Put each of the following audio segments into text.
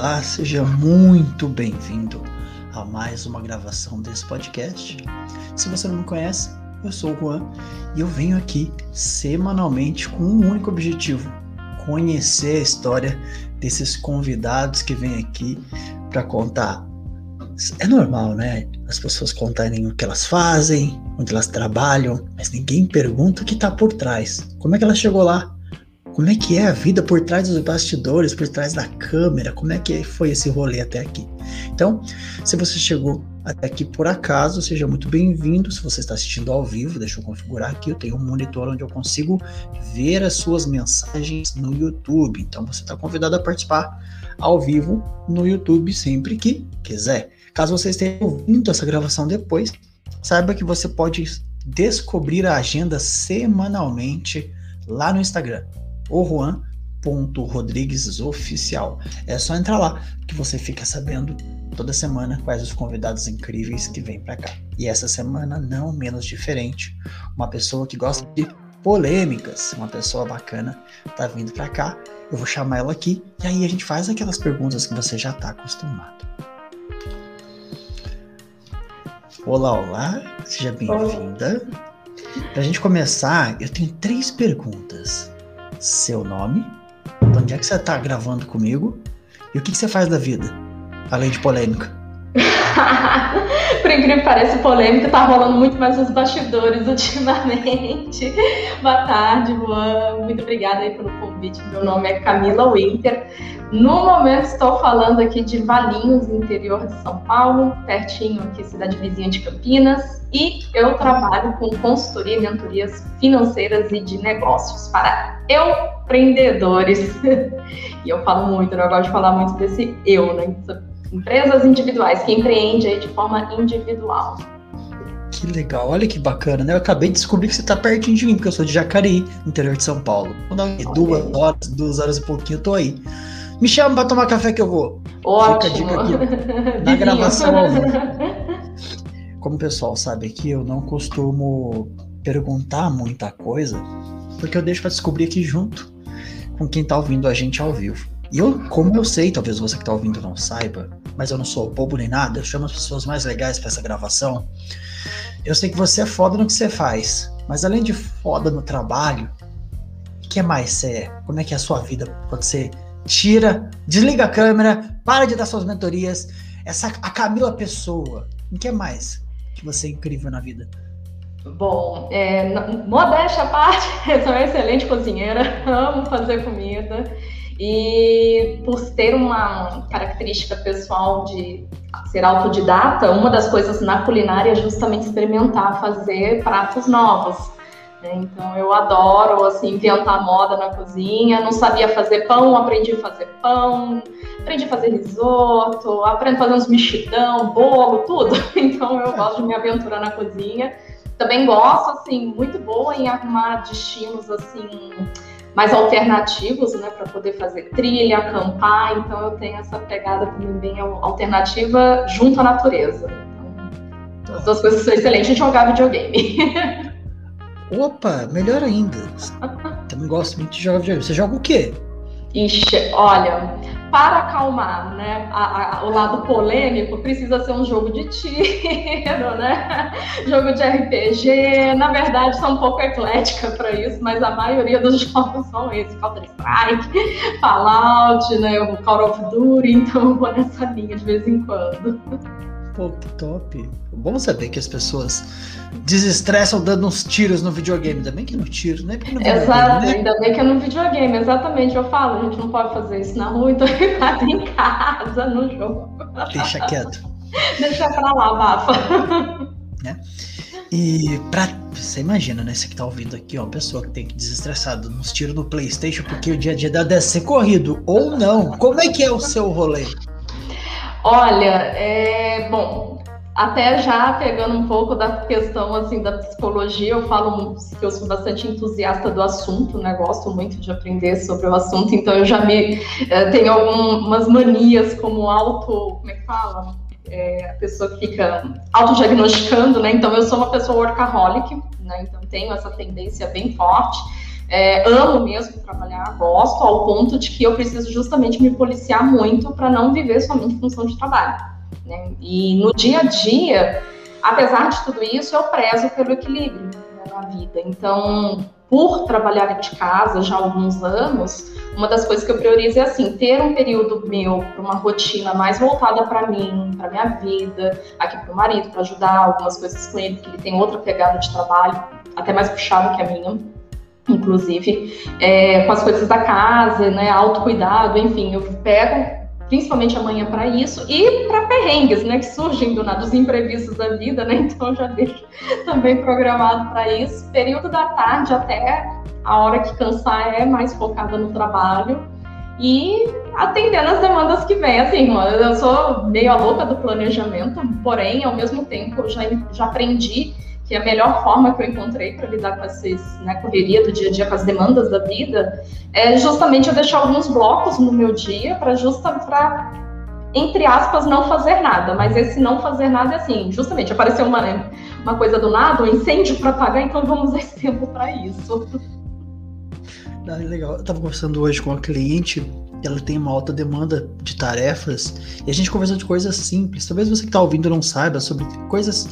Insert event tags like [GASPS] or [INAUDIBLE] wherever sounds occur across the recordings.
olá, seja muito bem-vindo a mais uma gravação desse podcast. Se você não me conhece, eu sou o Juan e eu venho aqui semanalmente com um único objetivo: conhecer a história desses convidados que vêm aqui para contar. É normal, né? As pessoas contarem o que elas fazem, onde elas trabalham, mas ninguém pergunta o que está por trás. Como é que ela chegou lá? Como é que é a vida por trás dos bastidores, por trás da câmera? Como é que foi esse rolê até aqui? Então, se você chegou até aqui por acaso, seja muito bem-vindo. Se você está assistindo ao vivo, deixa eu configurar aqui. Eu tenho um monitor onde eu consigo ver as suas mensagens no YouTube. Então, você está convidado a participar ao vivo no YouTube sempre que quiser. Caso você esteja ouvindo essa gravação depois, saiba que você pode descobrir a agenda semanalmente lá no Instagram o Juan.rodriguesoficial. É só entrar lá que você fica sabendo toda semana quais os convidados incríveis que vêm para cá. E essa semana não menos diferente, uma pessoa que gosta de polêmicas, uma pessoa bacana tá vindo para cá. Eu vou chamar ela aqui e aí a gente faz aquelas perguntas que você já tá acostumado. Olá, olá, seja bem-vinda. Para a gente começar, eu tenho três perguntas seu nome, de onde é que você está gravando comigo e o que, que você faz da vida, além de polêmica. [LAUGHS] Por incrível que pareça, polêmica tá rolando muito mais nos bastidores [LAUGHS] ultimamente. Boa tarde, Juan. Muito obrigada aí pelo convite. Meu nome é Camila Winter. No momento estou falando aqui de Valinhos, interior de São Paulo, pertinho aqui, cidade vizinha de Campinas. E eu trabalho com consultoria e mentorias financeiras e de negócios para empreendedores. [LAUGHS] e eu falo muito, né? eu gosto de falar muito desse eu, né? Empresas individuais, que empreende aí de forma individual. Que legal, olha que bacana, né? Eu acabei de descobrir que você está pertinho de mim, porque eu sou de Jacareí, interior de São Paulo. Duas horas, duas horas e pouquinho, eu tô aí. Me chama para tomar café que eu vou. Ótimo. Fica a dica aqui, na gravação ao vivo. [LAUGHS] Como o pessoal sabe aqui, eu não costumo perguntar muita coisa, porque eu deixo para descobrir aqui junto com quem tá ouvindo a gente ao vivo. E eu, como eu sei, talvez você que tá ouvindo não saiba, mas eu não sou bobo nem nada, eu chamo as pessoas mais legais para essa gravação. Eu sei que você é foda no que você faz, mas além de foda no trabalho, o que mais você é? Como é que é a sua vida quando você tira, desliga a câmera, para de dar suas mentorias? Essa a Camila Pessoa, o que mais que você é incrível na vida? Bom, é, modéstia à parte, [LAUGHS] eu sou uma excelente cozinheira, [LAUGHS] amo fazer comida. E por ter uma característica pessoal de ser autodidata, uma das coisas na culinária é justamente experimentar fazer pratos novos. Né? Então eu adoro assim inventar moda na cozinha. Não sabia fazer pão, aprendi a fazer pão, aprendi a fazer risoto, aprendo a fazer uns mexidão, bolo, tudo. [LAUGHS] Então eu gosto de me aventurar na cozinha. Também gosto assim muito boa em arrumar destinos assim mais alternativos, né, para poder fazer trilha, acampar. Então eu tenho essa pegada também bem alternativa junto à natureza. Então, as duas coisas são excelentes. Gente jogar videogame. [LAUGHS] Opa, melhor ainda. [LAUGHS] Também gosto muito de jogar videogame. Você joga o quê? Ixi, olha, para acalmar né, a, a, o lado polêmico, precisa ser um jogo de tiro, [LAUGHS] né? Jogo de RPG. Na verdade, sou um pouco eclética para isso, mas a maioria dos [LAUGHS] jogos são esses: Counter-Strike, Fallout, né, o Call of Duty, então eu vou nessa linha de vez em quando. Pô, que top. Bom saber que as pessoas desestressam dando uns tiros no videogame. Ainda bem que no tiro, né? No Exato, né? ainda bem que é no videogame, exatamente. Eu falo, a gente não pode fazer isso na rua, então [LAUGHS] faz em casa, no jogo. Deixa quieto. Deixa pra lá, Bafa. Né? E pra. Você imagina, né? Você que tá ouvindo aqui, ó, uma pessoa que tem que desestressar uns tiros no Playstation porque o dia a dia deve ser corrido. Ou não. Como é que é o seu rolê? Olha, é, bom, até já pegando um pouco da questão assim da psicologia, eu falo que eu sou bastante entusiasta do assunto, né? Gosto muito de aprender sobre o assunto, então eu já me é, tenho algumas manias como auto, como é que fala? É, a pessoa que fica autodiagnosticando, né? Então eu sou uma pessoa workaholic, né? Então tenho essa tendência bem forte É, amo mesmo trabalhar, gosto, ao ponto de que eu preciso justamente me policiar muito para não viver somente função de trabalho. Né? E no dia a dia, apesar de tudo isso, eu prezo pelo equilíbrio né, na vida. Então, por trabalhar de casa já há alguns anos, uma das coisas que eu priorizo é assim, ter um período meu para uma rotina mais voltada para mim, para minha vida, aqui para o marido, para ajudar algumas coisas com ele, que ele tem outra pegada de trabalho, até mais puxada que a minha, inclusive, é, com as coisas da casa, né, autocuidado, enfim, eu pego principalmente amanhã para isso e para perrengues, né, que surgem do nada, dos imprevistos da vida, né? [LAUGHS] Então já deixo também programado para isso. Período da tarde até a hora que cansar é mais focada no trabalho e atendendo as demandas que vêm. Assim, eu sou meio a louca do planejamento, porém, ao mesmo tempo, já, já aprendi que a melhor forma que eu encontrei para lidar com essa né, correria do dia a dia, com as demandas da vida, é justamente eu deixar alguns blocos no meu dia para justa para entre aspas não fazer nada, mas esse não fazer nada é assim, justamente apareceu uma uma coisa do nada, um incêndio para apagar, então vamos esse [LAUGHS] tempo para isso. Ah, legal. Eu estava conversando hoje com uma cliente, ela tem uma alta demanda de tarefas, e a gente conversou de coisas simples. Talvez você que está ouvindo não saiba sobre coisas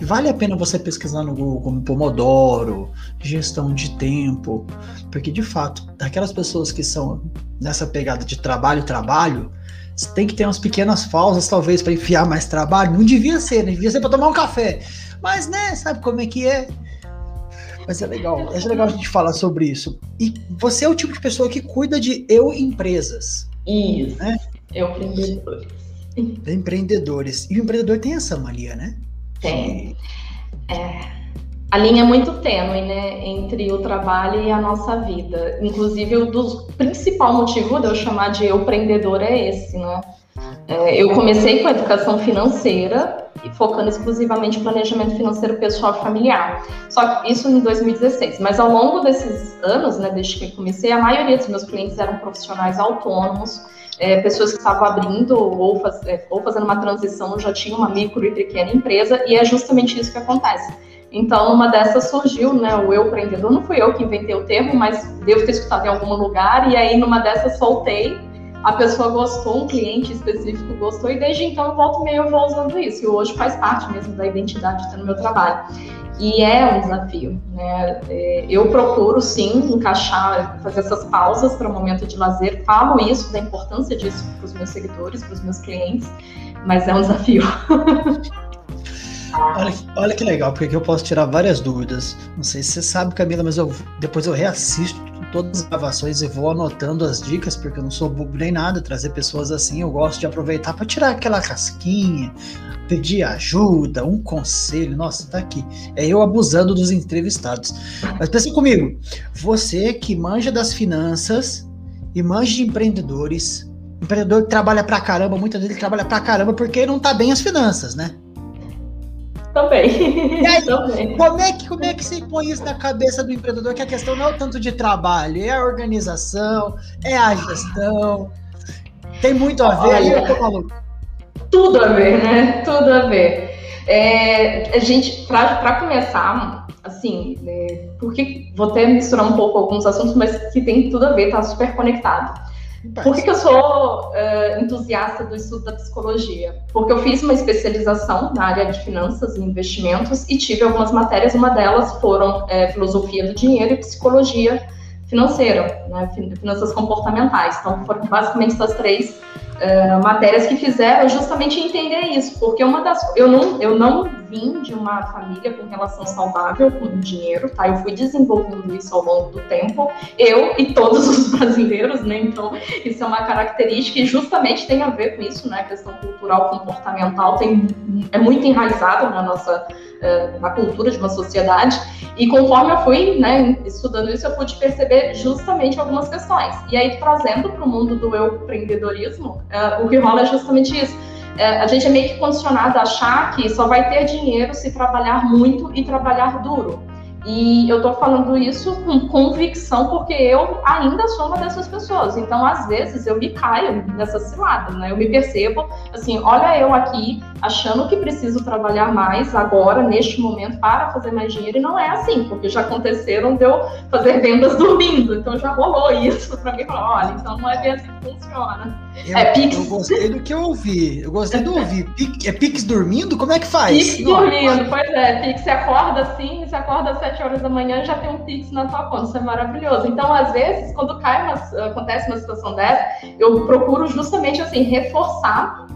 que vale a pena você pesquisar no Google, como Pomodoro, gestão de tempo, porque de fato, daquelas pessoas que são nessa pegada de trabalho, trabalho, tem que ter umas pequenas pausas, talvez, para enfiar mais trabalho. Não devia ser, né? Devia ser para tomar um café. Mas, né, sabe como é que é? Mas é legal, é legal a gente falar sobre isso. E você é o tipo de pessoa que cuida de eu empresas. Isso. Né? Eu empreendedores. Empreendedores. E o empreendedor tem essa mania, né? Tem. É, a linha é muito tênue, né, entre o trabalho e a nossa vida. Inclusive, o do principal motivo de eu chamar de eu empreendedor é esse, né? É, eu comecei com a educação financeira e focando exclusivamente em planejamento financeiro pessoal e familiar. Só que isso em 2016. Mas ao longo desses anos, né, desde que comecei, a maioria dos meus clientes eram profissionais autônomos é, pessoas que estavam abrindo ou, faz, é, ou fazendo uma transição já tinham uma micro e pequena empresa, e é justamente isso que acontece. Então, numa dessas surgiu né, o eu empreendedor. Não fui eu que inventei o termo, mas devo ter escutado em algum lugar. E aí, numa dessas, soltei. A pessoa gostou, um cliente específico gostou. E desde então, eu volto meio eu vou usando isso. E hoje faz parte mesmo da identidade no meu trabalho. E é um desafio, né? É, eu procuro sim encaixar, fazer essas pausas para o momento de lazer. Falo isso, da importância disso para os meus seguidores, para os meus clientes, mas é um desafio. [LAUGHS] Olha, olha que legal, porque aqui eu posso tirar várias dúvidas. Não sei se você sabe, Camila, mas eu, depois eu reassisto todas as gravações e vou anotando as dicas, porque eu não sou bobo nem nada. Trazer pessoas assim, eu gosto de aproveitar para tirar aquela casquinha, pedir ajuda, um conselho. Nossa, tá aqui. É eu abusando dos entrevistados. Mas pensa comigo, você que manja das finanças e manja de empreendedores, empreendedor que trabalha pra caramba, muitas vezes ele trabalha pra caramba porque não tá bem as finanças, né? Também. E aí, Também. Como, é que, como é que você põe isso na cabeça do empreendedor? Que a questão não é o tanto de trabalho, é a organização, é a gestão. Tem muito a ver aí, eu tô maluco. Tudo a ver, né? Tudo a ver. É, a gente, para começar, assim, é, porque vou até misturar um pouco alguns assuntos, mas que tem tudo a ver, tá super conectado. Por que, que eu sou uh, entusiasta do estudo da psicologia? Porque eu fiz uma especialização na área de finanças e investimentos e tive algumas matérias, uma delas foram é, filosofia do dinheiro e psicologia financeira, né, finanças comportamentais. Então foram basicamente essas três uh, matérias que fizeram justamente entender isso, porque uma das eu não eu não vim de uma família com relação saudável com dinheiro, tá? Eu fui desenvolvendo isso ao longo do tempo, eu e todos [LAUGHS] os brasileiros, né? Então isso é uma característica e justamente tem a ver com isso, né? A questão cultural comportamental tem é muito enraizada na nossa na cultura de uma sociedade e conforme eu fui, né, estudando isso, eu pude perceber justamente algumas questões. E aí trazendo para o mundo do empreendedorismo Uh, o que rola é justamente isso. Uh, a gente é meio que condicionado a achar que só vai ter dinheiro se trabalhar muito e trabalhar duro. E eu tô falando isso com convicção porque eu ainda sou uma dessas pessoas. Então, às vezes, eu me caio nessa cilada, né? Eu me percebo, assim, olha eu aqui achando que preciso trabalhar mais agora, neste momento, para fazer mais dinheiro. E não é assim, porque já aconteceram de eu fazer vendas dormindo. Então, já rolou isso para mim. Falar, olha, então não é bem assim que funciona. Eu, é Pix. Eu gostei do que eu ouvi. Eu gostei do ouvir. é Pix dormindo? Como é que faz? Pix dormindo, pois é. Pix, você acorda assim, você acorda às 7 horas da manhã e já tem um Pix na tua conta. Isso é maravilhoso. Então, às vezes, quando cai uma, acontece uma situação dessa, eu procuro justamente assim, reforçar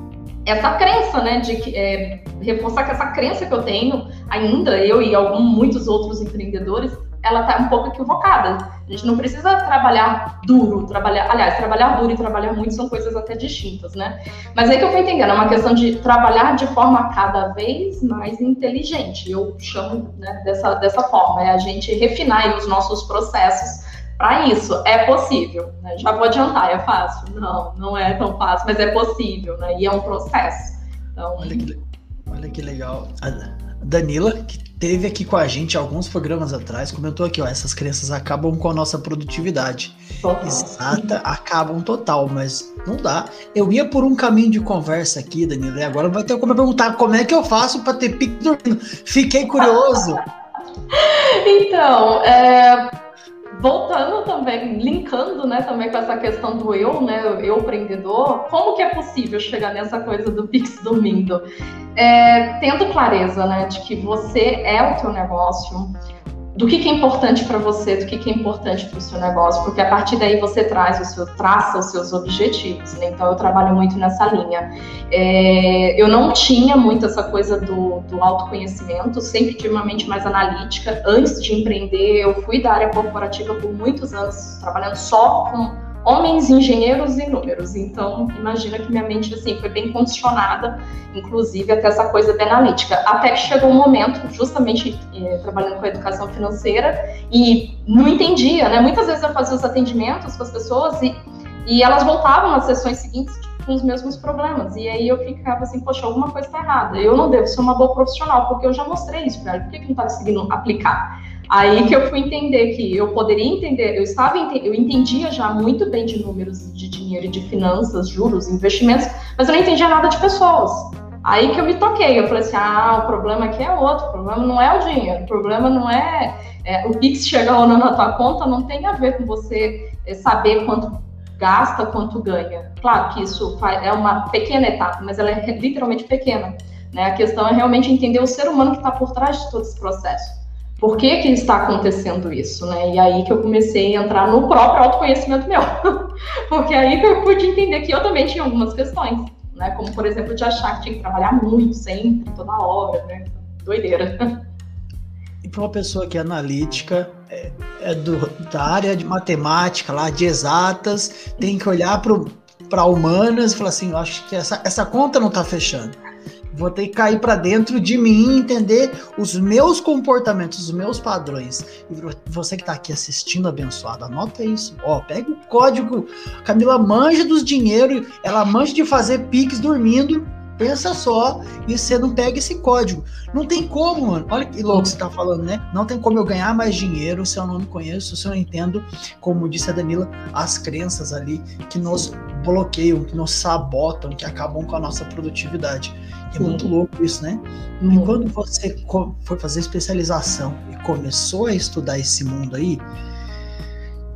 essa crença, né, de que é, reforçar que essa crença que eu tenho ainda, eu e alguns muitos outros empreendedores, ela está um pouco equivocada. A gente não precisa trabalhar duro, trabalhar, aliás, trabalhar duro e trabalhar muito são coisas até distintas, né? Mas aí que eu fui entendendo, é uma questão de trabalhar de forma cada vez mais inteligente. Eu chamo né, dessa, dessa forma, é a gente refinar os nossos processos para isso. É possível, né? Já vou adiantar, é fácil? Não, não é tão fácil, mas é possível, né? E é um processo. Então... Olha, que, olha que legal. Danila, que teve aqui com a gente alguns programas atrás, comentou aqui, ó, essas crenças acabam com a nossa produtividade. Total. Exata, acabam total, mas não dá. Eu ia por um caminho de conversa aqui, Danilo, e agora vai ter como perguntar como é que eu faço para ter pique dormindo. Fiquei curioso. [LAUGHS] então, é, voltando também, linkando, né, também com essa questão do eu, né, eu empreendedor, como que é possível chegar nessa coisa do Pix dormindo? É, tendo clareza, né, de que você é o teu negócio, do que, que é importante para você, do que, que é importante para o seu negócio, porque a partir daí você traz o seu, traça os seus objetivos. Né? Então eu trabalho muito nessa linha. É, eu não tinha muito essa coisa do, do autoconhecimento, sempre tive uma mente mais analítica. Antes de empreender, eu fui da área corporativa por muitos anos, trabalhando só com homens engenheiros e números. Então, imagina que minha mente assim foi bem condicionada, inclusive até essa coisa da analítica. Até que chegou um momento, justamente eh, trabalhando com a educação financeira, e não entendia, né? Muitas vezes eu fazia os atendimentos com as pessoas e, e elas voltavam nas sessões seguintes tipo, com os mesmos problemas. E aí eu ficava assim, poxa, alguma coisa está errada. Eu não devo ser uma boa profissional, porque eu já mostrei isso para ela. Por que, que não está conseguindo aplicar? Aí que eu fui entender que eu poderia entender, eu estava eu entendia já muito bem de números de dinheiro, de finanças, juros, investimentos, mas eu não entendia nada de pessoas. Aí que eu me toquei, eu falei assim, ah, o problema aqui é outro, o problema não é o dinheiro, o problema não é, é o Pix chegar ou não na tua conta, não tem a ver com você é, saber quanto gasta, quanto ganha. Claro que isso é uma pequena etapa, mas ela é literalmente pequena. Né? A questão é realmente entender o ser humano que está por trás de todo esse processo por que, que está acontecendo isso, né? E aí que eu comecei a entrar no próprio autoconhecimento meu. [LAUGHS] Porque aí que eu pude entender que eu também tinha algumas questões, né? Como, por exemplo, de achar que tinha que trabalhar muito, sempre, toda hora, né? Doideira. E para uma pessoa que é analítica, é, é do, da área de matemática, lá, de exatas, tem que olhar para humanas e falar assim, eu acho que essa, essa conta não está fechando. Vou ter que cair para dentro de mim, entender os meus comportamentos, os meus padrões. E você que está aqui assistindo, abençoado, anota isso. Ó, pega o código. Camila manja dos dinheiro, ela manja de fazer piques dormindo. Pensa só, e você não pega esse código. Não tem como, mano. Olha que louco você tá falando, né? Não tem como eu ganhar mais dinheiro se eu não me conheço, se eu não entendo, como disse a Danila, as crenças ali que nos bloqueiam, que nos sabotam, que acabam com a nossa produtividade. É muito louco isso, né? E quando você foi fazer especialização e começou a estudar esse mundo aí,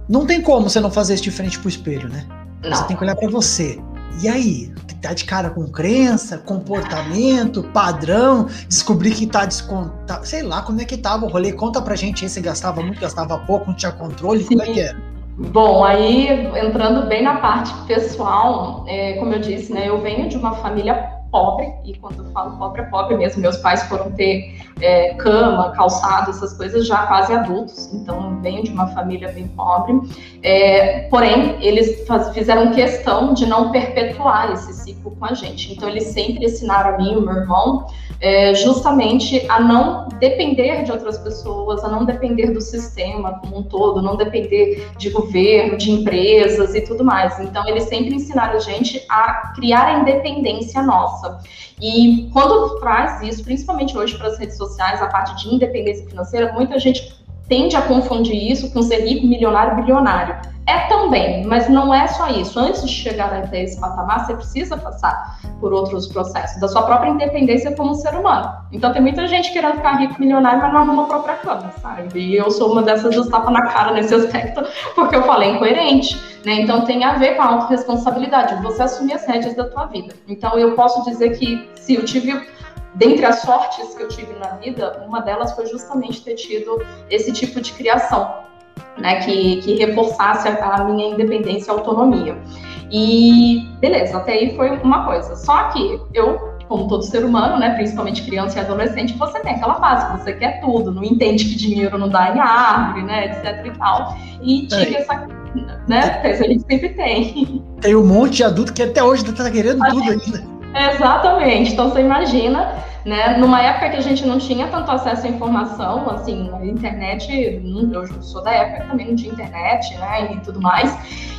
não tem como você não fazer isso de frente pro espelho, né? Não. Você tem que olhar para você. E aí, tá de cara com crença, comportamento, padrão, descobrir que tá descontado, sei lá como é que tava o rolê. Conta pra gente aí se gastava muito, gastava pouco, não tinha controle, Sim. como é que era? Bom, aí entrando bem na parte pessoal, é, como eu disse, né, eu venho de uma família pobre, e quando eu falo pobre, é pobre mesmo. Meus pais foram ter é, cama, calçado, essas coisas já quase adultos, então venho de uma família bem pobre. É, porém, eles faz, fizeram questão de não perpetuar esse ciclo com a gente. Então, eles sempre ensinaram a mim e o meu irmão é, justamente a não depender de outras pessoas, a não depender do sistema como um todo, não depender de governo, de empresas e tudo mais. Então, eles sempre ensinaram a gente a criar a independência nossa. E quando traz isso, principalmente hoje para as redes sociais, a parte de independência financeira, muita gente tende a confundir isso com ser rico, milionário, bilionário. É também, mas não é só isso. Antes de chegar até esse patamar, você precisa passar por outros processos, da sua própria independência como ser humano. Então tem muita gente querendo ficar rico, milionário, mas não arruma a própria cama, sabe? E eu sou uma dessas dos tapa na cara nesse aspecto, porque eu falei incoerente, né? Então tem a ver com a autorresponsabilidade, você assumir as rédeas da tua vida. Então eu posso dizer que se eu tive dentre as sortes que eu tive na vida, uma delas foi justamente ter tido esse tipo de criação, né, que, que reforçasse a, minha independência e autonomia. E beleza, até aí foi uma coisa. Só que eu como todo ser humano, né, principalmente criança e adolescente, você tem aquela fase, você quer tudo, não entende que dinheiro não dá em árvore, né, etc e tal. E tive é. essa, né, a gente sempre tem. Tem um monte de adulto que até hoje tá querendo tudo ainda. Exatamente. Então você imagina, né? Numa época que a gente não tinha tanto acesso à informação, assim, a internet, eu sou da época também não tinha internet, né? E tudo mais.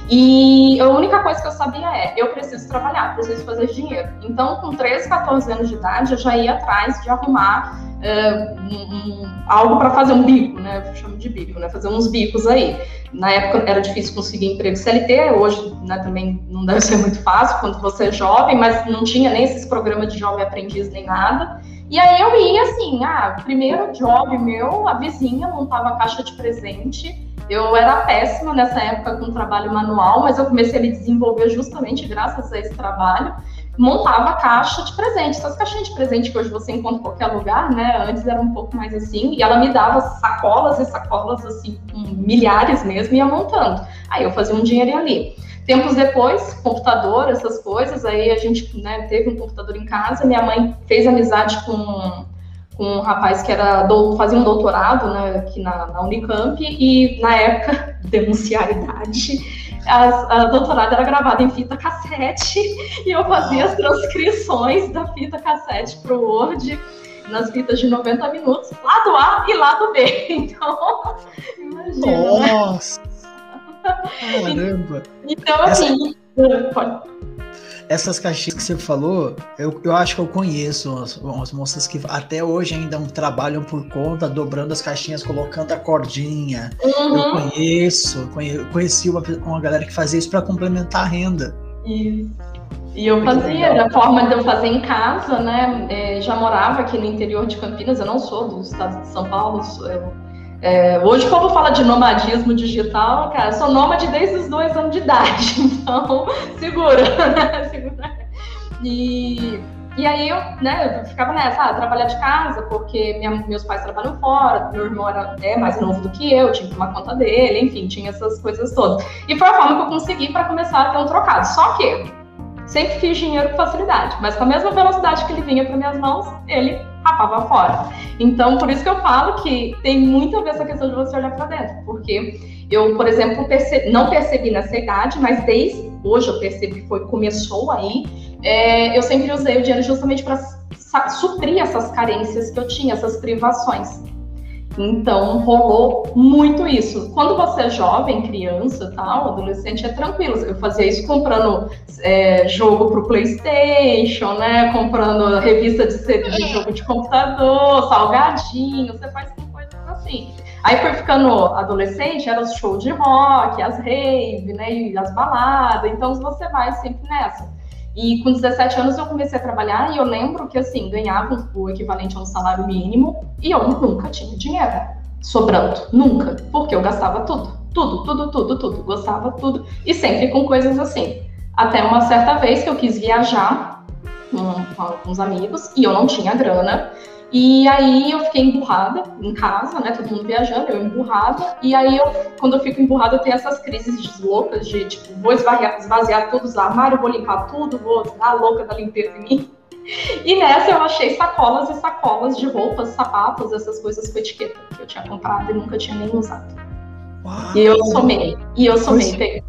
E a única coisa que eu sabia é, eu preciso trabalhar, preciso fazer dinheiro. Então, com 13, 14 anos de idade, eu já ia atrás de arrumar uh, um, um, algo para fazer um bico, né? Eu chamo de bico, né? Fazer uns bicos aí. Na época era difícil conseguir emprego CLT, hoje né, também não deve ser muito fácil quando você é jovem, mas não tinha nem esses programas de jovem aprendiz nem nada. E aí eu ia assim, ah, primeiro job meu, a vizinha montava caixa de presente eu era péssima nessa época com trabalho manual, mas eu comecei a me desenvolver justamente graças a esse trabalho. Montava caixa de presente, essas caixinhas de presente que hoje você encontra em qualquer lugar, né? Antes era um pouco mais assim, e ela me dava sacolas e sacolas, assim, com milhares mesmo, e ia montando. Aí eu fazia um dinheiro ali. Tempos depois, computador, essas coisas, aí a gente né, teve um computador em casa, minha mãe fez amizade com com um rapaz que era fazia um doutorado né, aqui na, na, Unicamp e na época [LAUGHS] denunciar a idade a, a doutorado era gravada em fita cassete [LAUGHS] e eu fazia as transcrições da fita cassete para o Word nas fitas de 90 minutos, lado A e lado B. [LAUGHS] Então, imagina. Né? Nossa! Né? Caramba! Então, assim, Essa... essas caixinhas que você falou, eu, eu acho que eu conheço umas, umas moças que até hoje ainda trabalham por conta, dobrando as caixinhas, colocando a cordinha. Uhum. Eu conheço, conheci uma, uma galera que fazia isso para complementar a renda. Isso. E eu fazia, da forma de eu fazer em casa, né? É, já morava aqui no interior de Campinas, eu não sou do estado de São Paulo, eu é, hoje, como fala de nomadismo digital, cara, sou nômade desde os dois anos de idade, [LAUGHS] então segura, né? segura. E, e aí eu, né, eu ficava nessa, ah, trabalhar de casa, porque minha, meus pais trabalham fora, meu irmão era é, mais novo do que eu, tinha que tomar conta dele, enfim, tinha essas coisas todas. E foi a forma que eu consegui para começar a ter um trocado. Só que sempre fiz dinheiro com facilidade, mas com a mesma velocidade que ele vinha para minhas mãos, ele rapava fora. Então, por isso que eu falo que tem muito a ver essa questão de você olhar para dentro, porque eu, por exemplo, percebi, não percebi nessa idade, mas desde hoje eu percebi, foi começou aí, é, eu sempre usei o dinheiro justamente para suprir essas carências que eu tinha, essas privações. Então rolou muito isso. Quando você é jovem, criança, tal, adolescente, é tranquilo. Eu fazia isso comprando é, jogo pro PlayStation, né? Comprando revista de, de jogo de computador, salgadinho. Você faz coisas assim. Aí foi ficando adolescente, era os shows de rock, as rave, né? E as baladas. Então você vai sempre nessa. E com 17 anos eu comecei a trabalhar e eu lembro que, assim, ganhava o equivalente a um salário mínimo e eu nunca tinha dinheiro sobrando. Nunca. Porque eu gastava tudo. Tudo, tudo, tudo, tudo. Gostava tudo. E sempre com coisas assim. Até uma certa vez que eu quis viajar com, com alguns amigos e eu não tinha grana. E aí eu fiquei emburrada em casa, né? Todo mundo viajando, eu emburrada. E aí eu, quando eu fico emburrada, eu tenho essas crises loucas de tipo, vou esvaziar, esvaziar todos os armários, vou limpar tudo, vou dar louca da limpeza em mim. E nessa eu achei sacolas e sacolas de roupas, sapatos, essas coisas com etiqueta que eu tinha comprado e nunca tinha nem usado. Uau. E eu somei. E eu somei.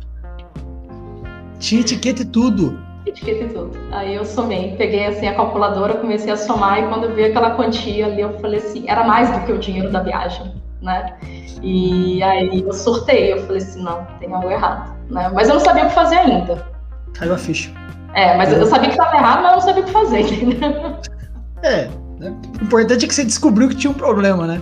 Tinha etiqueta e tudo etiqueta e tudo. Aí eu somei, peguei assim a calculadora, comecei a somar e quando eu vi aquela quantia ali, eu falei assim, era mais do que o dinheiro da viagem, né? E aí eu surtei, eu falei assim, não, tem algo errado, né? Mas eu não sabia o que fazer ainda. Caiu a ficha. É, mas eu sabia que estava errado, mas eu não sabia o que fazer, [LAUGHS] entendeu? É, né? o importante é que você descobriu que tinha um problema, né?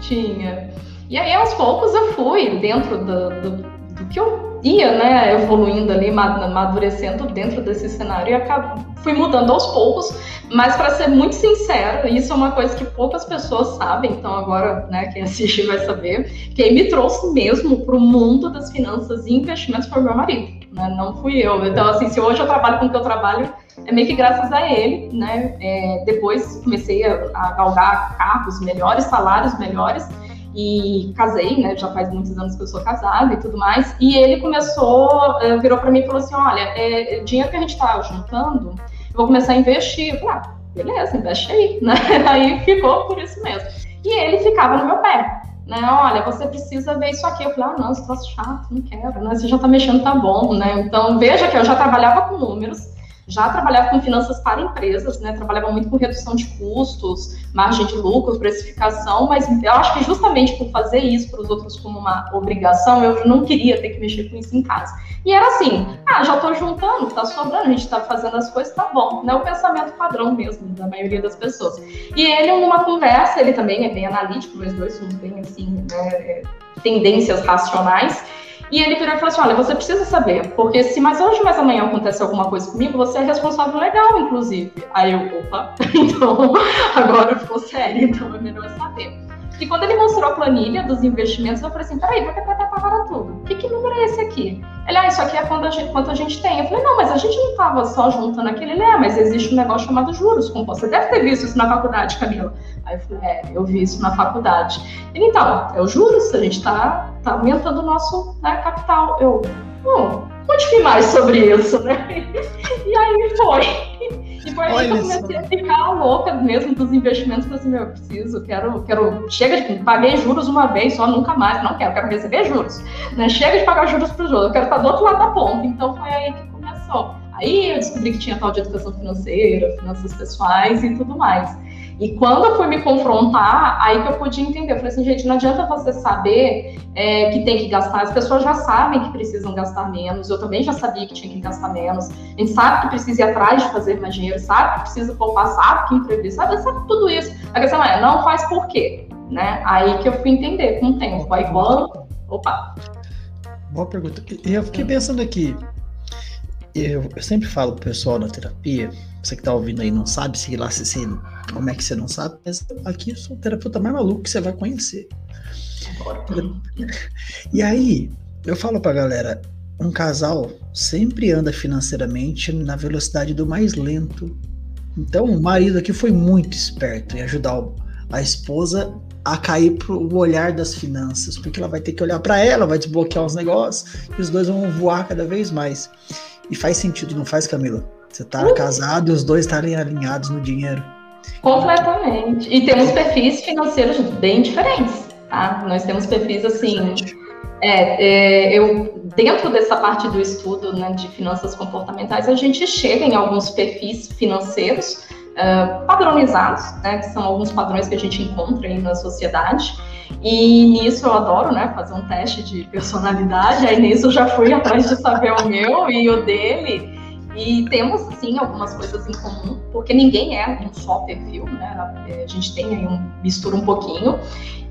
Tinha. E aí, aos poucos, eu fui dentro do, do que eu ia, né, evoluindo ali, amadurecendo dentro desse cenário e acabo, fui mudando aos poucos, mas para ser muito sincero, isso é uma coisa que poucas pessoas sabem, então agora, né, quem assiste vai saber, quem me trouxe mesmo para o mundo das finanças e investimentos foi meu marido, né, não fui eu. Então, assim, se hoje eu trabalho com o que eu trabalho, é meio que graças a ele, né, é, depois comecei a, a galgar cargos melhores, salários melhores, e casei, né? Já faz muitos anos que eu sou casada e tudo mais. E ele começou, eh, virou para mim e falou assim: Olha, é, dinheiro que a gente está juntando, eu vou começar a investir. Eu falei, ah, beleza, investe aí, [LAUGHS] né? Aí ficou por isso mesmo. E ele ficava no meu pé. Né, olha, você precisa ver isso aqui. Eu falei, ah, não, isso tá chato, não quero, né? Você já tá mexendo, tá bom, né? Então, veja que eu já trabalhava com números, já trabalhava com finanças para empresas, né? Trabalhava muito com redução de custos, margem de lucro, precificação, mas eu acho que justamente por fazer isso para os outros como uma obrigação, eu não queria ter que mexer com isso em casa. E era assim, ah, já estou juntando, está sobrando, a gente está fazendo as coisas, tá bom. Não é o pensamento padrão mesmo da maioria das pessoas. E ele, numa conversa, ele também é bem analítico, nós dois somos bem assim, né, é, tendências racionais. E ele virou e falou assim: olha, você precisa saber, porque se mais hoje, mais amanhã acontecer alguma coisa comigo, você é responsável legal, inclusive. Aí eu, opa, [LAUGHS] então agora ficou sério, então é melhor saber. E quando ele mostrou a planilha dos investimentos, eu falei assim: peraí, que tá para tudo? Que, que número é esse aqui? Ele, ah, isso aqui é quanto a, gente, quanto a gente tem. Eu falei, não, mas a gente não estava só juntando aquele. Ele, é, mas existe um negócio chamado juros compostos. Você deve ter visto isso na faculdade, Camila. Aí eu falei, é, eu vi isso na faculdade. Ele, então, é o juros, a gente está tá aumentando o nosso né, capital. Eu, oh, conte mais sobre isso, né? [LAUGHS] E aí foi. E foi aí que eu comecei a ficar louca mesmo dos investimentos. Falei assim, meu, eu preciso, quero, quero. Chega de. Paguei juros uma vez só, nunca mais. Não quero, quero receber juros. Né? Chega de pagar juros para os outros, eu quero estar do outro lado da ponta. Então foi aí que começou. Aí eu descobri que tinha tal de educação financeira, finanças pessoais e tudo mais. E quando eu fui me confrontar, aí que eu pude entender. Eu falei assim, gente, não adianta você saber é, que tem que gastar. As pessoas já sabem que precisam gastar menos. Eu também já sabia que tinha que gastar menos. A gente sabe que precisa ir atrás de fazer mais dinheiro, sabe que precisa poupar, sabe que imprevisto, sabe, sabe tudo isso. A questão é, não faz por quê? Né? Aí que eu fui entender com o tempo. Aí quando. Opa! Boa pergunta. Eu fiquei pensando aqui. Eu, eu sempre falo pro pessoal na terapia, você que tá ouvindo aí não sabe, se lá se como é que você não sabe? Mas aqui eu sou o terapeuta mais maluco que você vai conhecer. E aí, eu falo pra galera, um casal sempre anda financeiramente na velocidade do mais lento. Então, o marido aqui foi muito esperto em ajudar a esposa a cair pro olhar das finanças, porque ela vai ter que olhar para ela, vai desbloquear os negócios e os dois vão voar cada vez mais. E faz sentido, não faz, Camila? Você tá uhum. casado e os dois estarem alinhados no dinheiro. Completamente. E temos perfis financeiros bem diferentes, tá? Nós temos perfis assim. É, é, eu dentro dessa parte do estudo né, de finanças comportamentais, a gente chega em alguns perfis financeiros uh, padronizados, né, que são alguns padrões que a gente encontra aí na sociedade. E nisso eu adoro, né, fazer um teste de personalidade. Aí nisso eu já fui atrás de saber o meu e o dele. E temos, sim, algumas coisas em comum, porque ninguém é um só perfil, né? A gente tem aí um mistura um pouquinho,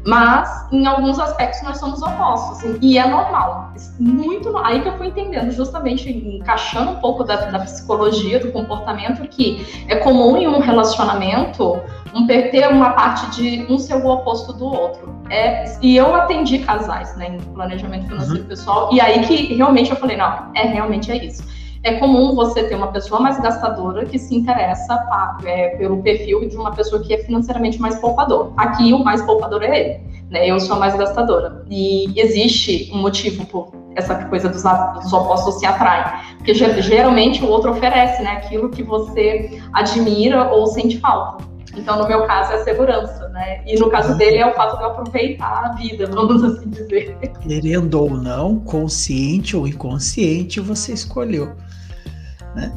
mas em alguns aspectos nós somos opostos, assim, e é normal. Muito aí que eu fui entendendo, justamente encaixando um pouco da, da psicologia do comportamento, que é comum em um relacionamento um ter uma parte de um ser o oposto do outro. É, e eu atendi casais, né, em planejamento financeiro uhum. pessoal, e aí que realmente eu falei, não, é realmente é isso é comum você ter uma pessoa mais gastadora que se interessa pra, é, pelo perfil de uma pessoa que é financeiramente mais poupador. Aqui o mais poupador é ele, né? Eu sou a mais gastadora. E existe um motivo por essa coisa dos, dos opostos se atraem, porque geralmente o outro oferece, né, aquilo que você admira ou sente falta. Então, no meu caso, é a segurança, né? E no caso dele é o fato de eu aproveitar a vida, vamos assim dizer. Querendo ou não, consciente ou inconsciente, você escolheu né?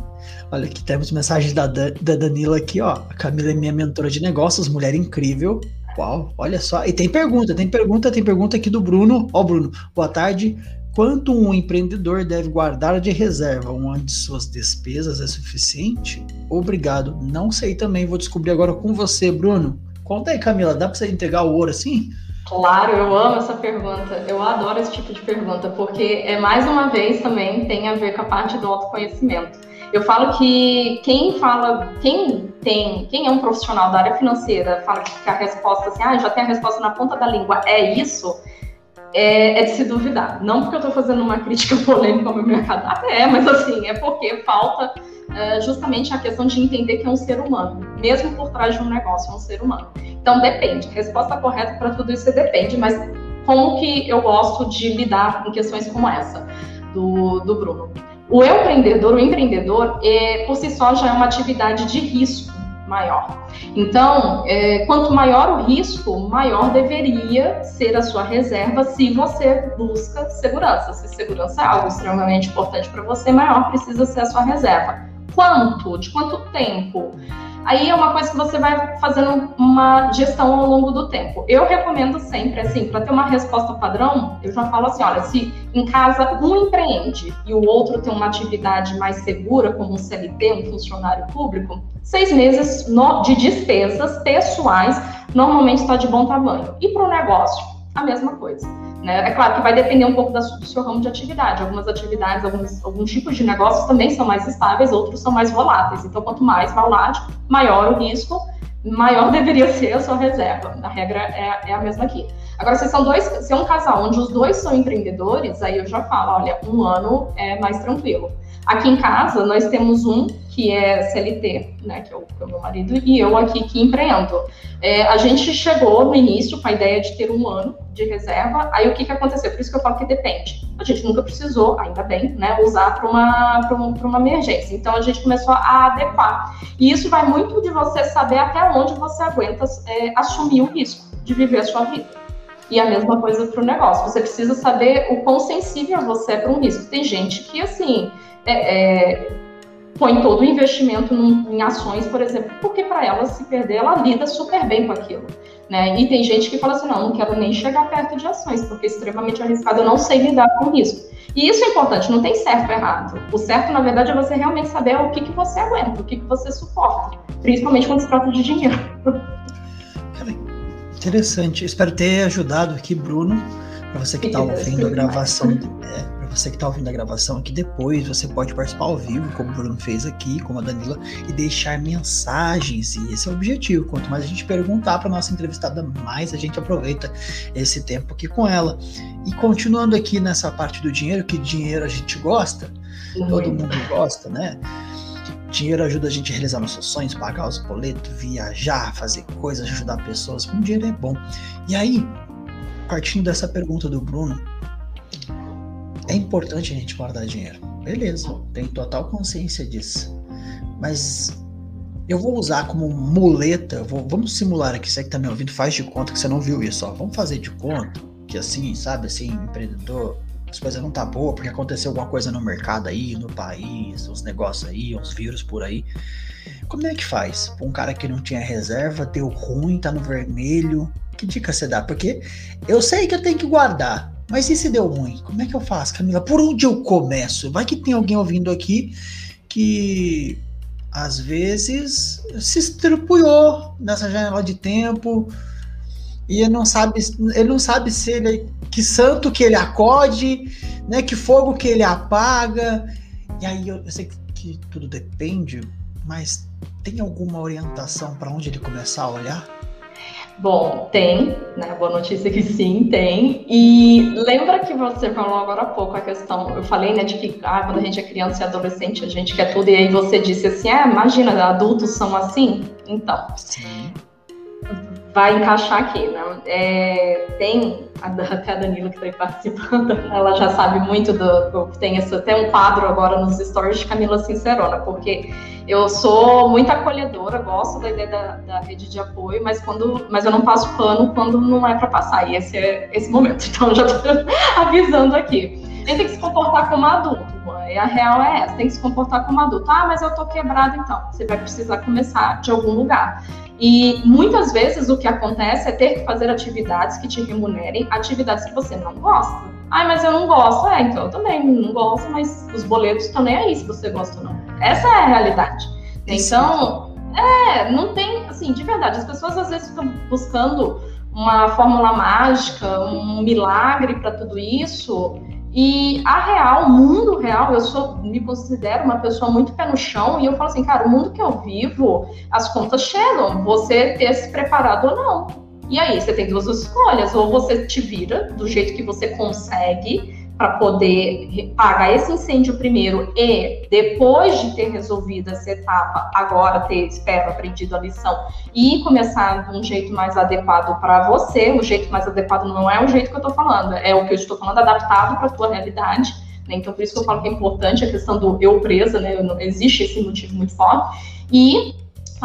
Olha, aqui temos mensagem da, da Danila aqui, ó. A Camila é minha mentora de negócios, mulher incrível. Uau, olha só. E tem pergunta, tem pergunta, tem pergunta aqui do Bruno. Ó, Bruno, boa tarde. Quanto um empreendedor deve guardar de reserva? Uma de suas despesas é suficiente? Obrigado. Não sei também, vou descobrir agora com você, Bruno. Conta aí, Camila, dá para você entregar o ouro assim? Claro, eu amo essa pergunta. Eu adoro esse tipo de pergunta, porque é mais uma vez também tem a ver com a parte do autoconhecimento. Eu falo que quem fala, quem tem, quem é um profissional da área financeira, fala que a resposta assim, ah, já tem a resposta na ponta da língua, é isso, é, é de se duvidar. Não porque eu estou fazendo uma crítica [LAUGHS] polêmica ao meu mercado, até é, mas assim, é porque falta é, justamente a questão de entender que é um ser humano, mesmo por trás de um negócio, é um ser humano. Então depende. A resposta correta para tudo isso é depende, mas como que eu gosto de lidar com questões como essa do, do Bruno? O empreendedor, o empreendedor, é, por si só já é uma atividade de risco maior. Então, é, quanto maior o risco, maior deveria ser a sua reserva se você busca segurança. Se segurança é algo extremamente importante para você, maior precisa ser a sua reserva. Quanto? De quanto tempo? Aí é uma coisa que você vai fazendo uma gestão ao longo do tempo. Eu recomendo sempre, assim, para ter uma resposta padrão, eu já falo assim: olha, se em casa um empreende e o outro tem uma atividade mais segura, como um CLT, um funcionário público, seis meses de despesas pessoais normalmente está de bom tamanho. E para o negócio, a mesma coisa. Né? É claro que vai depender um pouco do seu ramo de atividade. Algumas atividades, alguns, alguns tipos de negócios também são mais estáveis, outros são mais voláteis. Então, quanto mais volátil, maior o risco, maior [LAUGHS] deveria ser a sua reserva. A regra é, é, a mesma aqui. Agora, se são dois, se é um casal onde os dois são empreendedores, aí eu já falo, olha, um ano é mais tranquilo. Aqui em casa, nós temos um que é CLT, né, que é o, que é o meu marido, e eu aqui que empreendo. É, a gente chegou no início com a ideia de ter um ano de reserva, aí o que, que aconteceu? Por isso que eu falo que depende. A gente nunca precisou, ainda bem, né, usar para uma, uma, uma emergência. Então a gente começou a adequar. E isso vai muito de você saber até onde você aguenta é, assumir o risco de viver a sua vida. E a mesma coisa para o negócio. Você precisa saber o quão sensível você é para um risco. Tem gente que, assim, é, é, põe todo o investimento num, em ações, por exemplo, porque para ela se perder, ela lida super bem com aquilo. Né? E tem gente que fala assim, não, não quero nem chegar perto de ações, porque é extremamente arriscado, eu não sei lidar com risco. E isso é importante, não tem certo ou errado. O certo, na verdade, é você realmente saber o que, que você aguenta, o que, que você suporta, principalmente quando se trata de dinheiro. Interessante. Espero ter ajudado aqui, Bruno, para você que está ouvindo a gravação. É, você que está ouvindo a gravação aqui depois, você pode participar ao vivo, como o Bruno fez aqui, como a Danila, e deixar mensagens. E esse é o objetivo. Quanto mais a gente perguntar para nossa entrevistada, mais a gente aproveita esse tempo aqui com ela. E continuando aqui nessa parte do dinheiro, que dinheiro a gente gosta, uhum. todo mundo gosta, né? Dinheiro ajuda a gente a realizar nossos sonhos, pagar os boletos, viajar, fazer coisas, ajudar pessoas. Com dinheiro é bom. E aí, partindo dessa pergunta do Bruno, é importante a gente guardar dinheiro. Beleza, tenho total consciência disso. Mas eu vou usar como muleta. Vou, vamos simular aqui, você que tá me ouvindo, faz de conta que você não viu isso. Ó. Vamos fazer de conta que assim, sabe, assim, empreendedor, as coisas não tá boa porque aconteceu alguma coisa no mercado aí, no país, uns negócios aí, uns vírus por aí. Como é que faz? Um cara que não tinha reserva, deu ruim, tá no vermelho. Que dica você dá? Porque eu sei que eu tenho que guardar. Mas e se deu ruim? Como é que eu faço, Camila? Por onde eu começo? Vai que tem alguém ouvindo aqui que às vezes se estrupulhou nessa janela de tempo e ele não sabe, ele não sabe se ele que santo que ele acode, né? Que fogo que ele apaga. E aí eu, eu sei que, que tudo depende, mas tem alguma orientação para onde ele começar a olhar? Bom, tem, né? Boa notícia é que sim, tem. E lembra que você falou agora há pouco a questão, eu falei, né, de que ah, quando a gente é criança e adolescente, a gente quer tudo, e aí você disse assim, ah, imagina, adultos são assim? Então. Sim vai encaixar aqui, né? É, tem até a Danila que está aí participando, [LAUGHS] ela já sabe muito do, do tem até um quadro agora nos stories de Camila Sincerona, porque eu sou muito acolhedora, gosto da ideia da, da, rede de apoio, mas quando, mas eu não passo pano quando não é para passar. E esse é esse momento, [LAUGHS] então já estou [LAUGHS] avisando aqui. A gente tem que se comportar como adulto, e a real é essa, tem que se comportar como adulto. Ah, mas eu tô quebrado então. Você vai precisar começar de algum lugar. E muitas vezes o que acontece é ter que fazer atividades que te remunerem, atividades que você não gosta. Ah, mas eu não gosto. É, então eu também não gosto, mas os boletos estão nem aí se você gosta ou não. Essa é a realidade. Então, é, não tem, assim, de verdade, as pessoas às vezes ficam buscando uma fórmula mágica, um milagre para tudo isso. E a real, o mundo real, eu sou, me considero uma pessoa muito pé no chão e eu falo assim, cara, o mundo que eu vivo, as contas chegam, você ter se preparado ou não. E aí, você tem duas escolhas, ou você te vira do jeito que você consegue, para poder pagar esse incêndio primeiro e, depois de ter resolvido essa etapa, agora ter, espero, aprendido a lição e começar de um jeito mais adequado para você. O jeito mais adequado não é o jeito que eu estou falando, é o que eu estou falando adaptado para a tua realidade. Né? Então, por isso que eu falo que é importante a questão do eu presa, né? Existe esse motivo muito forte. E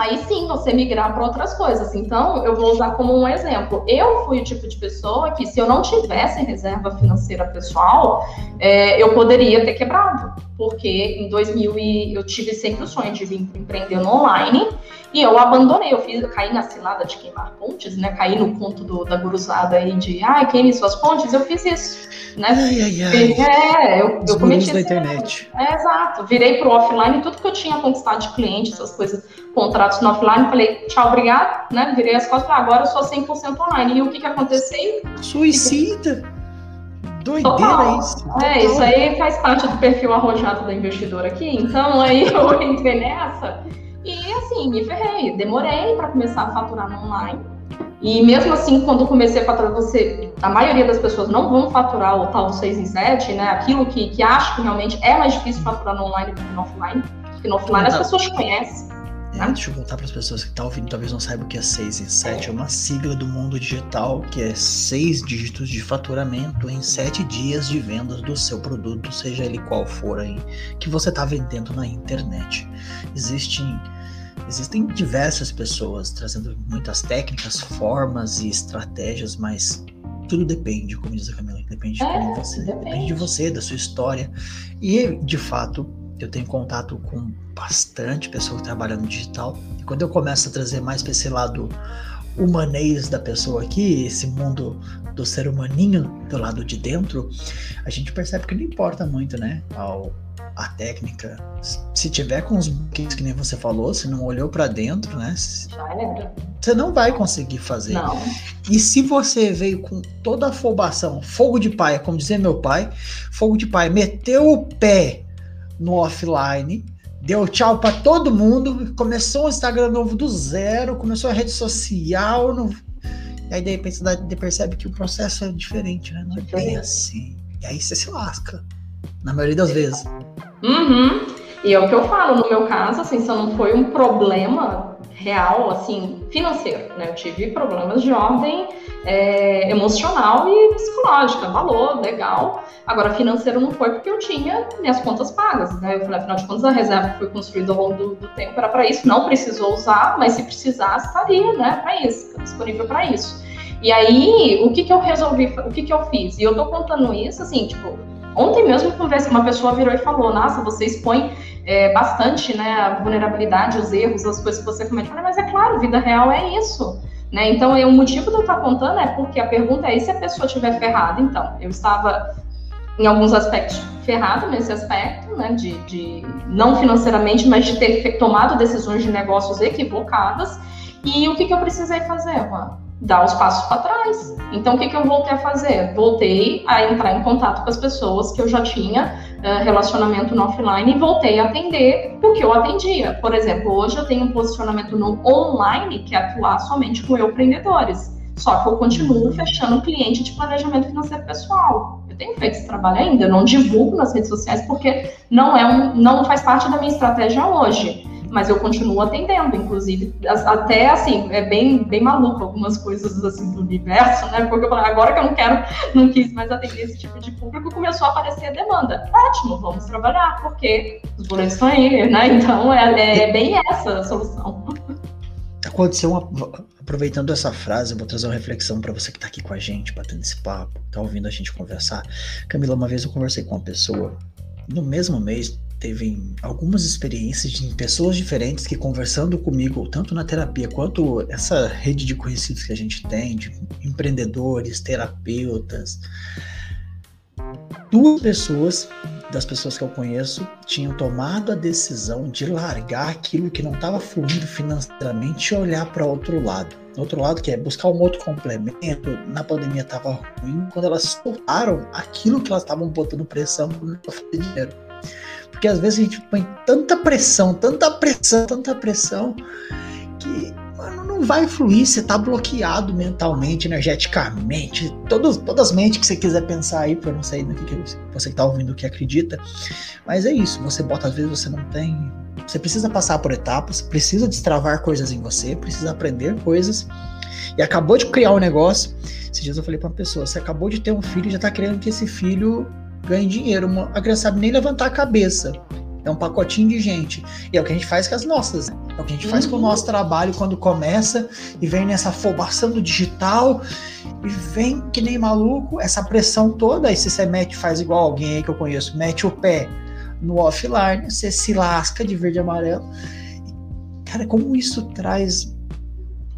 aí sim você migrar para outras coisas. Então, eu vou usar como um exemplo. Eu fui o tipo de pessoa que, se eu não tivesse reserva financeira pessoal, é, eu poderia ter quebrado. Porque em 2000 eu tive sempre o sonho de vir empreender no online e eu abandonei. Eu fiz, eu caí na cilada de queimar pontes, né? Caí no conto do, da guruzada aí de, ah, queime suas pontes. Eu fiz isso, né? Ai, ai, ai. É, eu, eu cometi da internet. É, exato. Virei pro offline, tudo que eu tinha conquistado de cliente, essas coisas contratos no offline, falei, tchau, obrigado, né? Virei as costas, agora eu sou 100% online. E o que que aconteceu? Suicida! Doideira Total. isso. Total. É, isso aí faz parte do perfil arrojado da investidora aqui. Então, aí [LAUGHS] eu entrei nessa e, assim, me ferrei. Demorei para começar a faturar no online. E mesmo assim, quando comecei a faturar, você, a maioria das pessoas não vão faturar o tal 6 em 7, né? Aquilo que, que acho que realmente é mais difícil faturar no online do que no offline. Porque no offline as pessoas conhecem. É, deixa eu voltar para as pessoas que estão tá ouvindo, talvez não saibam o que é 6 em 7. É uma sigla do mundo digital que é seis dígitos de faturamento em sete dias de vendas do seu produto, seja ele qual for aí, que você está vendendo na internet. Existem, existem diversas pessoas trazendo muitas técnicas, formas e estratégias, mas tudo depende, como diz a Camila, depende de é, você, depende. depende de você, da sua história. E, de fato, eu tenho contato com bastante pessoa que trabalha no digital. E quando eu começo a trazer mais para esse lado humanês da pessoa aqui, esse mundo do ser humaninho do lado de dentro, a gente percebe que não importa muito, né? Ao, a técnica. Se tiver com os buquês que nem você falou, se não olhou para dentro, né? Você não vai conseguir fazer. Não. E se você veio com toda a afobação, fogo de paia, como dizia meu pai, fogo de paia, meteu o pé no offline, deu tchau para todo mundo, começou um Instagram novo do zero, começou a rede social, no... e aí de repente você percebe que o processo é diferente, né? Não é bem assim. E aí você se lasca, na maioria das vezes. Uhum. E é o que eu falo, no meu caso, assim, só não foi um problema real, assim, financeiro, né? Eu tive problemas de ordem é, emocional e psicológica, valor, legal. Agora, financeiro não foi porque eu tinha minhas contas pagas, né? Eu falei, afinal de contas, a reserva que foi construída ao longo do, do tempo era para isso, não precisou usar, mas se precisasse, estaria, né, para isso, disponível para isso. E aí, o que que eu resolvi, o que que eu fiz? E eu tô contando isso, assim, tipo, ontem mesmo uma pessoa virou e falou, nossa, você expõe é, bastante, né, a vulnerabilidade, os erros, as coisas que você comete. mas é claro, vida real é isso. Né? Então, o motivo de eu estar contando é porque a pergunta é: e se a pessoa estiver ferrada? Então, eu estava, em alguns aspectos, ferrado nesse aspecto, né? de, de não financeiramente, mas de ter tomado decisões de negócios equivocadas. E o que, que eu precisei fazer, Juan? Dar os passos para trás. Então, o que, que eu voltei a fazer? Voltei a entrar em contato com as pessoas que eu já tinha uh, relacionamento no offline e voltei a atender o que eu atendia. Por exemplo, hoje eu tenho um posicionamento no online que é atuar somente com eu empreendedores. Só que eu continuo fechando cliente de planejamento financeiro pessoal. Eu tenho feito esse trabalho ainda, não divulgo nas redes sociais porque não é um, não faz parte da minha estratégia hoje mas eu continuo atendendo, inclusive, até assim, é bem, bem maluco algumas coisas assim do universo, né? Porque eu falei, agora que eu não quero, não quis mais atender esse tipo de público, começou a aparecer a demanda. Ótimo, vamos trabalhar, porque os boletos estão aí, né? Então é, é bem essa a solução. Aconteceu uma. Aproveitando essa frase, eu vou trazer uma reflexão para você que está aqui com a gente, batendo esse papo, tá ouvindo a gente conversar. Camila, uma vez eu conversei com uma pessoa, no mesmo mês, teve algumas experiências de pessoas diferentes que conversando comigo, tanto na terapia quanto essa rede de conhecidos que a gente tem, de empreendedores, terapeutas, duas pessoas das pessoas que eu conheço tinham tomado a decisão de largar aquilo que não estava fluindo financeiramente e olhar para outro lado. Outro lado que é buscar um outro complemento. Na pandemia estava ruim, quando elas soltaram aquilo que elas estavam botando pressão para fazer dinheiro. Porque às vezes a gente põe tanta pressão, tanta pressão, tanta pressão, que mano, não vai fluir, você tá bloqueado mentalmente, energeticamente, todas, as mentes que você quiser pensar aí, eu não sei no que, você que tá ouvindo que acredita, mas é isso, você bota, às vezes você não tem, você precisa passar por etapas, precisa destravar coisas em você, precisa aprender coisas, e acabou de criar um negócio, esses dias eu falei pra uma pessoa, você acabou de ter um filho e já tá querendo que esse filho ganhe dinheiro, a criança sabe nem levantar a cabeça, é um pacotinho de gente. E é o que a gente faz com as nossas, né? É o que a gente faz com o nosso trabalho quando começa e vem nessa afobação do digital e vem que nem maluco essa pressão toda. Aí se você mete, faz igual alguém aí que eu conheço, mete o pé no offline, você se lasca de verde e amarelo. Cara, como isso traz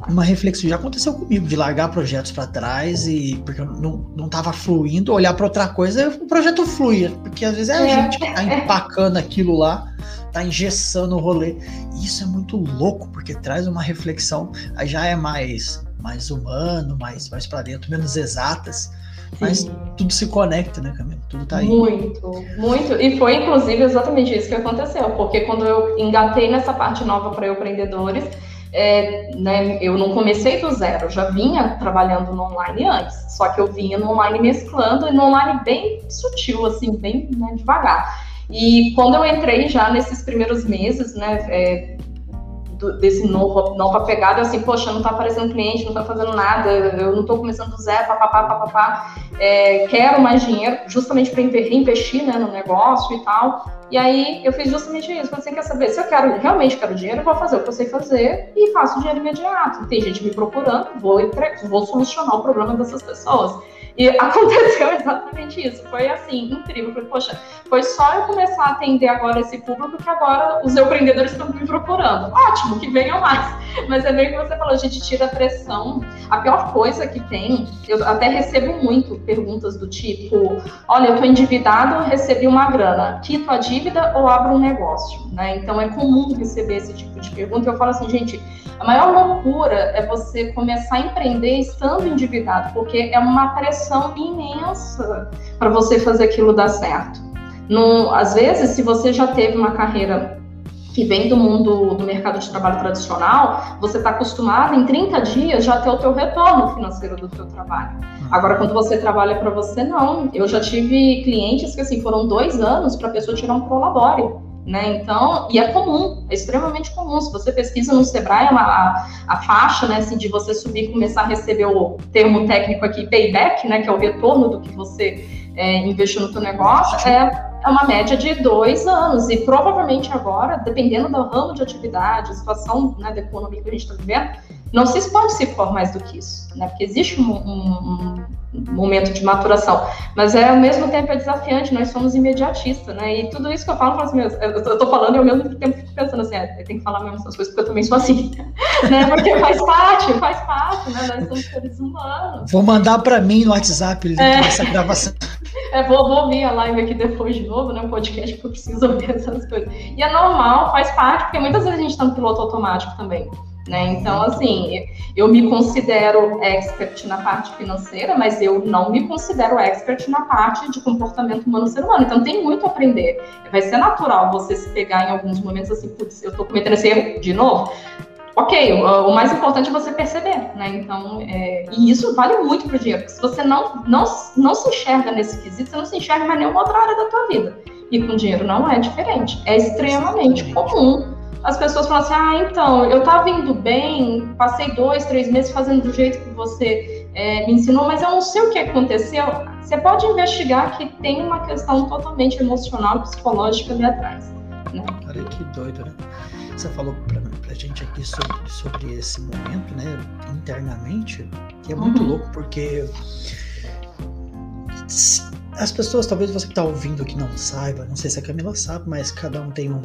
uma reflexão. Já aconteceu comigo de largar projetos para trás e porque não, não tava fluindo, olhar para outra coisa, o projeto flui, porque às vezes é a é. gente que tá empacando aquilo lá, tá engessando o rolê. E isso é muito louco, porque traz uma reflexão, aí já é mais mais humano, mais mais para dentro, menos exatas. Mas Sim. tudo se conecta, né, Camila? Tudo tá aí. Muito, muito. E foi inclusive exatamente isso que aconteceu, porque quando eu engatei nessa parte nova para empreendedores, é, né, eu não comecei do zero, eu já vinha trabalhando no online antes, só que eu vinha no online mesclando e no online bem sutil, assim, bem né, devagar. E quando eu entrei já nesses primeiros meses, né, é, do, desse novo, nova pegada, assim, poxa, não tá aparecendo cliente, não tá fazendo nada, eu não tô começando do zero, papapá, papapá, é, quero mais dinheiro, justamente para reinvestir né, no negócio e tal. E aí eu fiz justamente isso. Você assim, quer saber? Se eu quero realmente quero dinheiro, eu vou fazer o que eu sei fazer e faço dinheiro imediato. Tem gente me procurando, vou, vou solucionar o problema dessas pessoas. E [LAUGHS] aconteceu exatamente isso. Foi assim, incrível. Falei, poxa, foi só eu começar a atender agora esse público que agora os empreendedores estão me procurando. Ótimo, que venham mais. [LAUGHS] Mas é meio que você falou, a gente tira a pressão. A pior coisa que tem, eu até recebo muito perguntas do tipo: olha, eu estou endividado, recebi uma grana, quito a dívida ou abro um negócio? Né? Então é comum receber esse tipo de pergunta. Eu falo assim, gente a maior loucura é você começar a empreender estando endividado, porque é uma pressão imensa para você fazer aquilo dar certo. No, às vezes, se você já teve uma carreira que vem do mundo do mercado de trabalho tradicional, você está acostumado em 30 dias já ter o teu retorno financeiro do teu trabalho. Agora, quando você trabalha para você, não. Eu já tive clientes que assim foram dois anos para a pessoa tirar um prolabore. Né? Então, e é comum, é extremamente comum. Se você pesquisa no Sebrae, uma, a, a, faixa né, assim, de você subir e começar a receber o termo técnico aqui, payback, né, que é o retorno do que você é, investiu no seu negócio, é, é uma média de dois anos. E provavelmente agora, dependendo do ramo de atividade, situação né, da economia que a gente está vivendo, não se pode se for mais do que isso, né? Porque existe um, um, um, momento de maturação, mas é ao mesmo tempo é desafiante. Nós somos imediatistas, né? E tudo isso que eu falo, eu, assim, eu tô falando e ao mesmo tempo fico pensando assim, é, eu tenho que falar mesmo essas coisas porque eu também sou assim, [LAUGHS] né? Porque faz parte, faz parte, né? Nós somos seres humanos. Vou mandar para mim no WhatsApp é. essa gravação. [LAUGHS] É, vou, vou ouvir a live aqui depois de novo, né? Um podcast, porque eu preciso [LAUGHS] ouvir essas coisas. E é normal, faz parte, porque muitas vezes a gente está no piloto automático também. Né? Então, assim, eu me considero expert na parte financeira, mas eu não me considero expert na parte de comportamento humano ser humano. Então, tem muito a aprender. Vai ser natural você se pegar em alguns momentos assim, putz, eu estou cometendo esse erro de novo. Ok, o, o, mais importante é você perceber, né? Então, é, e isso vale muito para o dinheiro, porque se você não, não, não se enxerga nesse quesito, você não se enxerga em nenhuma outra área da tua vida. E com dinheiro não é diferente. É extremamente comum as pessoas falam assim: ah, então, eu estava indo bem, passei dois, três meses fazendo do jeito que você é, me ensinou, mas eu não sei o que aconteceu. Você pode investigar que tem uma questão totalmente emocional, psicológica ali atrás. Né? Olha que doido, né? Você falou pra, pra gente aqui sobre, sobre esse momento, né, internamente, que é muito uhum. louco, porque as pessoas, talvez você que está ouvindo aqui não saiba, não sei se a Camila sabe, mas cada um tem um,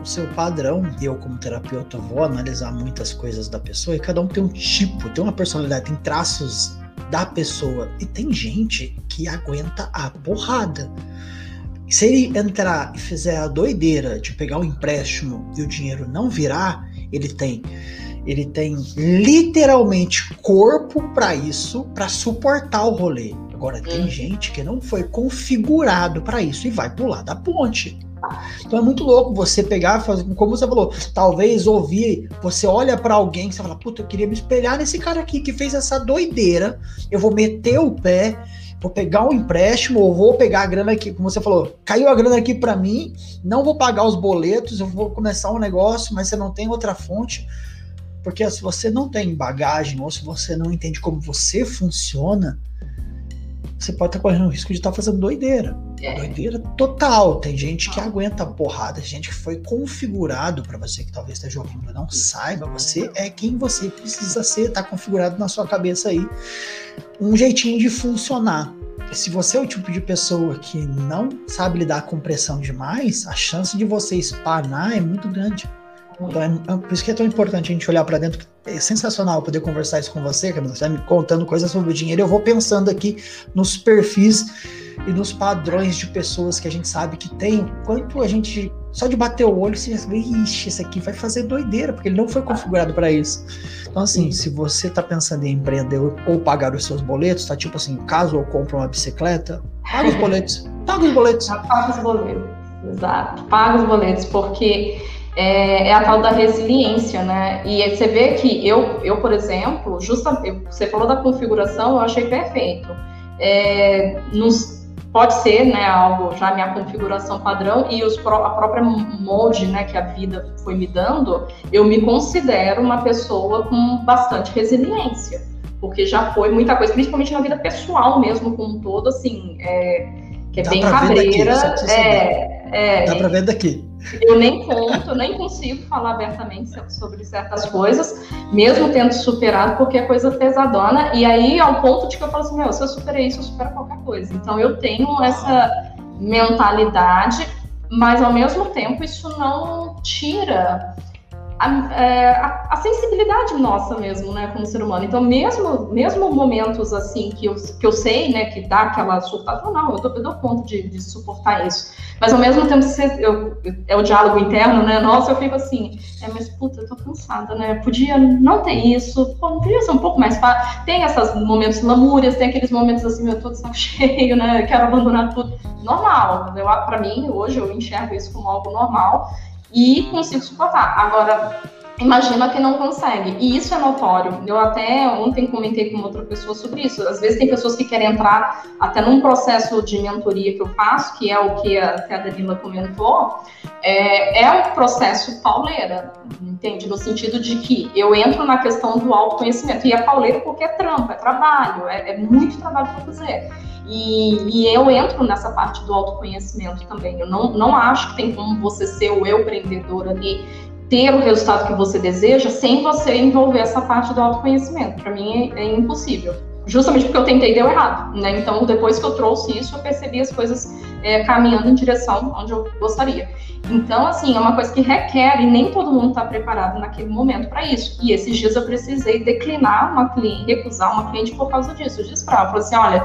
o seu padrão, eu como terapeuta vou analisar muitas coisas da pessoa, e cada um tem um tipo, tem uma personalidade, tem traços da pessoa. E tem gente que aguenta a porrada. Se ele entrar e fizer a doideira de pegar o empréstimo e o dinheiro não virar, ele tem ele tem literalmente corpo para isso, para suportar o rolê. Agora tem hum. gente que não foi configurado para isso e vai pular da ponte. Então é muito louco você pegar, fazer, como você falou, talvez ouvir, você olha para alguém e você fala, puta, eu queria me espelhar nesse cara aqui que fez essa doideira, eu vou meter o pé, vou pegar um empréstimo ou vou pegar a grana aqui, como você falou, caiu a grana aqui para mim, não vou pagar os boletos, eu vou começar um negócio, mas você não tem outra fonte. Porque se você não tem bagagem ou se você não entende como você funciona, você pode estar correndo o risco de estar fazendo doideira. É. Doideira total. Tem gente que aguenta porrada, gente que foi configurado para você que talvez esteja ouvindo não saiba, você é quem você precisa ser, tá configurado na sua cabeça aí um jeitinho de funcionar. Se você é o tipo de pessoa que não sabe lidar com pressão demais, a chance de você espanar é muito grande. Então, é, é, por isso que é tão importante a gente olhar para dentro. É sensacional poder conversar isso com você, Camila. Você tá me contando coisas sobre o dinheiro. Eu vou pensando aqui nos perfis e nos padrões de pessoas que a gente sabe que tem. Quanto a gente, só de bater o olho, você vê, ixi, esse aqui vai fazer doideira, porque ele não foi configurado para isso. Então, assim, Sim. se você está pensando em empreender ou pagar os seus boletos, tá tipo assim, caso eu compre uma bicicleta, paga os boletos. Paga os boletos. [LAUGHS] Paga os boletos. Exato. Paga os boletos, porque é, é, a tal da resiliência, né? E você vê que eu, eu por exemplo, justamente, você falou da configuração, eu achei perfeito. É, nos, pode ser, né, algo já minha configuração padrão e os, a própria molde, né, que a vida foi me dando, eu me considero uma pessoa com bastante resiliência, porque já foi muita coisa, principalmente na vida pessoal mesmo, como um todo, assim, é, que é Dá bem cabreira. Daqui, é, é, Dá pra ver daqui. Eu nem conto, nem consigo falar abertamente sobre certas coisas, mesmo tendo superado, porque é coisa pesadona. E aí, ao ponto de que eu falo assim: meu, se eu superei isso, eu supero qualquer coisa. Então, eu tenho essa mentalidade, mas ao mesmo tempo, isso não tira a, é, a, a, sensibilidade nossa mesmo, né, como ser humano. Então, mesmo, mesmo momentos assim que eu, que eu sei, né, que dá aquela surtada, não, eu dou, eu dou conta de, de suportar isso. Mas ao mesmo tempo, eu, é o diálogo interno, né, nossa, eu fico assim, é, mas puta, eu tô cansada, né, podia não ter isso, pô, não podia ser um pouco mais fácil. Tem esses momentos lamúrias, tem aqueles momentos assim, eu tô de saco [LAUGHS] cheio, né, quero abandonar tudo. Normal, eu, pra mim, hoje eu enxergo isso como algo normal e consigo suportar. Agora, imagina que não consegue. E isso é notório. Eu até ontem comentei com outra pessoa sobre isso. Às vezes tem pessoas que querem entrar até num processo de mentoria que eu faço, que é o que a, que a Danila comentou, é, é um processo pauleira, entende? No sentido de que eu entro na questão do autoconhecimento. E é pauleira porque é trampo, é trabalho, é, é muito trabalho para fazer. E, e, eu entro nessa parte do autoconhecimento também. Eu não, não acho que tem como você ser o eu empreendedor ali, ter o resultado que você deseja, sem você envolver essa parte do autoconhecimento. Para mim é, é, impossível. Justamente porque eu tentei deu errado. Né? Então, depois que eu trouxe isso, eu percebi as coisas é, caminhando em direção onde eu gostaria. Então, assim, é uma coisa que requer e nem todo mundo está preparado naquele momento para isso. E esses dias eu precisei declinar uma cliente, recusar uma cliente por causa disso. Eu disse para ela, assim, olha,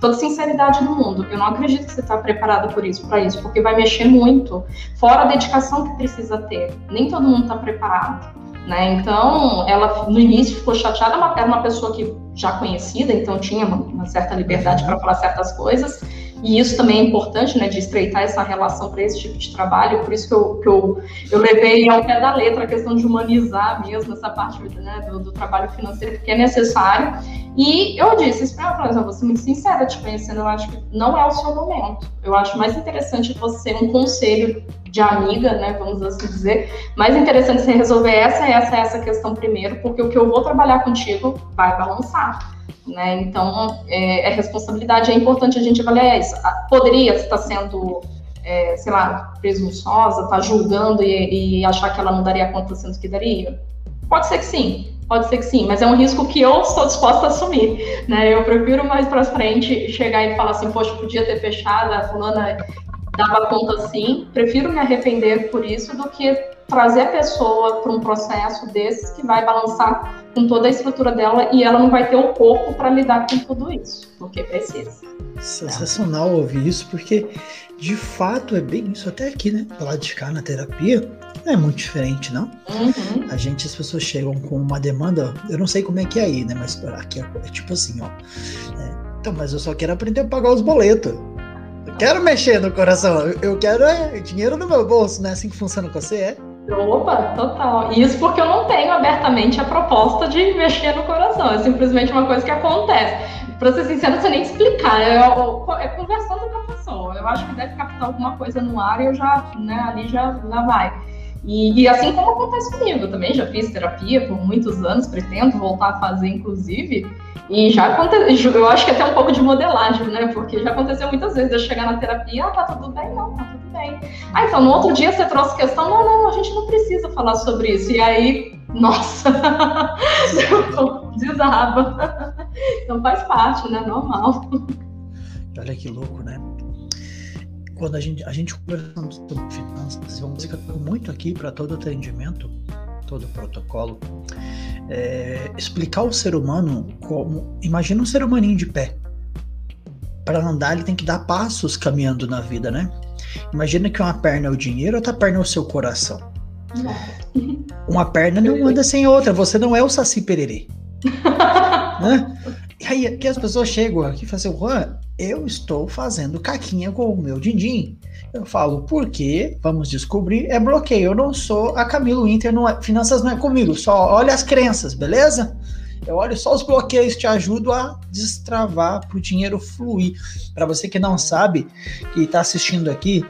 toda sinceridade do mundo. Eu não acredito que você está preparado por isso, para isso, porque vai mexer muito. Fora a dedicação que precisa ter. Nem todo mundo está preparado. Né? Então, ela no início ficou chateada, mas era uma pessoa que já conhecida, então tinha uma, uma certa liberdade para falar certas coisas. E isso também é importante, né, de estreitar essa relação para esse tipo de trabalho. Por isso que eu, que eu, eu levei ao pé da letra a questão de humanizar mesmo essa parte né, do, do trabalho financeiro, porque é necessário. E eu disse isso para ela, eu vou ser muito sincera, te conhecendo, eu acho que não é o seu momento. Eu acho mais interessante você, um conselho de amiga, né, vamos assim dizer, mais interessante você resolver essa, essa, essa questão primeiro, porque o que eu vou trabalhar contigo vai balançar. Né? Então, é, é responsabilidade, é importante a gente avaliar isso. Poderia estar sendo, é, sei lá, presunçosa, tá julgando e, e, achar que ela não daria conta sendo que daria? Pode ser que sim, pode ser que sim, mas é um risco que eu estou disposta a assumir. Né? Eu prefiro mais para frente chegar e falar assim, poxa, podia ter fechado, a fulana dava conta sim, prefiro me arrepender por isso do que trazer a pessoa para um processo desses que vai balançar com toda a estrutura dela e ela não vai ter o corpo para lidar com tudo isso, porque precisa. Sensacional ouvir isso, porque de fato é bem isso. Até aqui, né? Lá de cá na terapia, é muito diferente, não? Uhum. A gente, as pessoas chegam com uma demanda, eu não sei como é que é aí, né? Mas aqui é, é tipo assim, ó. É, então, mas eu só quero aprender a pagar os boletos. Eu quero mexer no coração, eu quero é, dinheiro no meu bolso, né? Assim que funciona com você, é? Opa, total. Isso porque eu não tenho abertamente a proposta de mexer no coração. É simplesmente uma coisa que acontece. Pra ser sincero, você nem explicar. É, é conversando com a pessoa. Eu acho que deve captar alguma coisa no ar e eu já, né, ali já, já vai. E, e, assim como acontece comigo, também já fiz terapia por muitos anos, pretendo voltar a fazer, inclusive. E já aconteceu, eu acho que até um pouco de modelagem, né? Porque já aconteceu muitas vezes eu chegar na terapia, ah, tá tudo bem? Não, tá tudo bem. Ah, então no outro dia você trouxe questão, não, não, a gente não precisa falar sobre isso. E aí, nossa, [LAUGHS] desaba. Então faz parte, né? Normal. Olha que louco, né? Quando a gente, a gente conversando sobre finanças, vamos muito aqui para todo atendimento, todo protocolo, é, explicar o ser humano como. Imagina um ser humaninho de pé. Para andar, ele tem que dar passos caminhando na vida, né? Imagina que uma perna é o dinheiro, outra perna é o seu coração. Uma perna não anda sem outra, você não é o Saci Pererê. [LAUGHS] né? E aí aqui as pessoas chegam aqui e falam assim, Juan, eu estou fazendo caquinha com o meu din-din. Eu falo, por quê? Vamos descobrir. É bloqueio. Eu não sou a Camilo Inter, não é, finanças não é comigo. Só olha as crenças, beleza? Eu olho só os bloqueios, te ajudo a destravar para o dinheiro fluir. Para você que não sabe, que está assistindo aqui,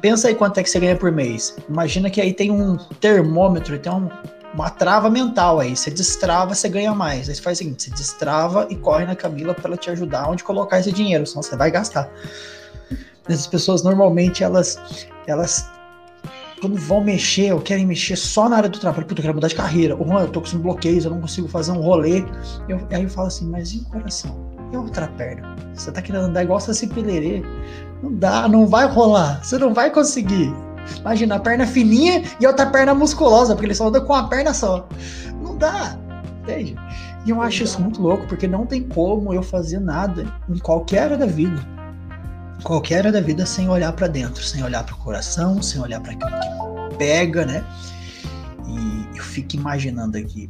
pensa aí quanto é que você ganha por mês. Imagina que aí tem um termômetro, tem um, uma trava mental aí. Você destrava, você ganha mais. Aí você faz o seguinte: você destrava e corre na Camila para ela te ajudar onde colocar esse dinheiro, senão você vai gastar. Essas pessoas normalmente elas elas quando vão mexer ou querem mexer só na área do trabalho, puta, eu quero mudar de carreira, ou eu tô com bloqueios, eu não consigo fazer um rolê. Eu, aí eu falo assim, mas e o coração? E a outra perna? Você tá querendo andar igual Saci Pelerê? Não dá, não vai rolar, você não vai conseguir. Imagina, a perna fininha e a outra perna musculosa, porque ele só anda com a perna só. Não dá, entende? E eu acho isso muito louco, porque não tem como eu fazer nada em qualquer área da vida qualquer área da vida sem olhar para dentro, sem olhar para o coração, sem olhar para aquilo que pega, né? E eu fico imaginando aqui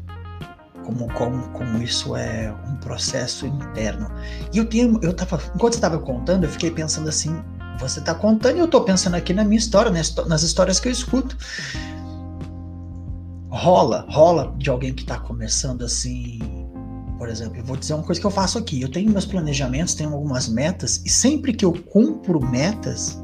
como, como, como isso é um processo interno. E eu tenho, eu tava, enquanto você estava contando, eu fiquei pensando assim, você está contando e eu estou pensando aqui na minha história, nas histórias que eu escuto. Rola, rola de alguém que está começando assim por exemplo, eu vou dizer uma coisa que eu faço aqui. Eu tenho meus planejamentos, tenho algumas metas, e sempre que eu cumpro metas,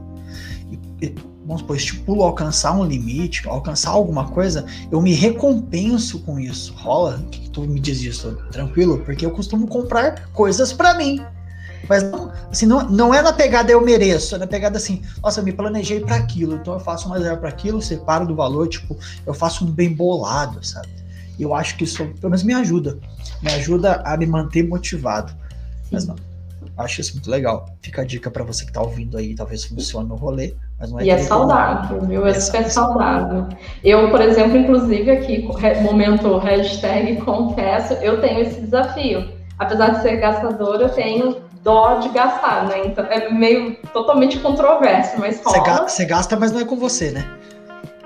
vamos supor, estipulo alcançar um limite, alcançar alguma coisa, eu me recompenso com isso. Rola? Que tu me diz isso? Tranquilo? Porque eu costumo comprar coisas para mim. Mas não, assim, não, não é na pegada eu mereço, é na pegada assim, nossa, eu me planejei para aquilo, então eu faço uma reserva para aquilo, separo do valor, tipo, eu faço um bem bolado, sabe? E eu acho que isso, pelo menos, me ajuda. Me ajuda a me manter motivado. Mas não. Acho isso muito legal. Fica a dica para você que está ouvindo aí, talvez funcione no rolê, mas não é. E é saudável, viu? É, é super saudável. Eu, por exemplo, inclusive aqui, momento hashtag confesso, eu tenho esse desafio. Apesar de ser gastadora, eu tenho dó de gastar, né? Então é meio totalmente controverso, mas rola. Você gasta, mas não é com você, né?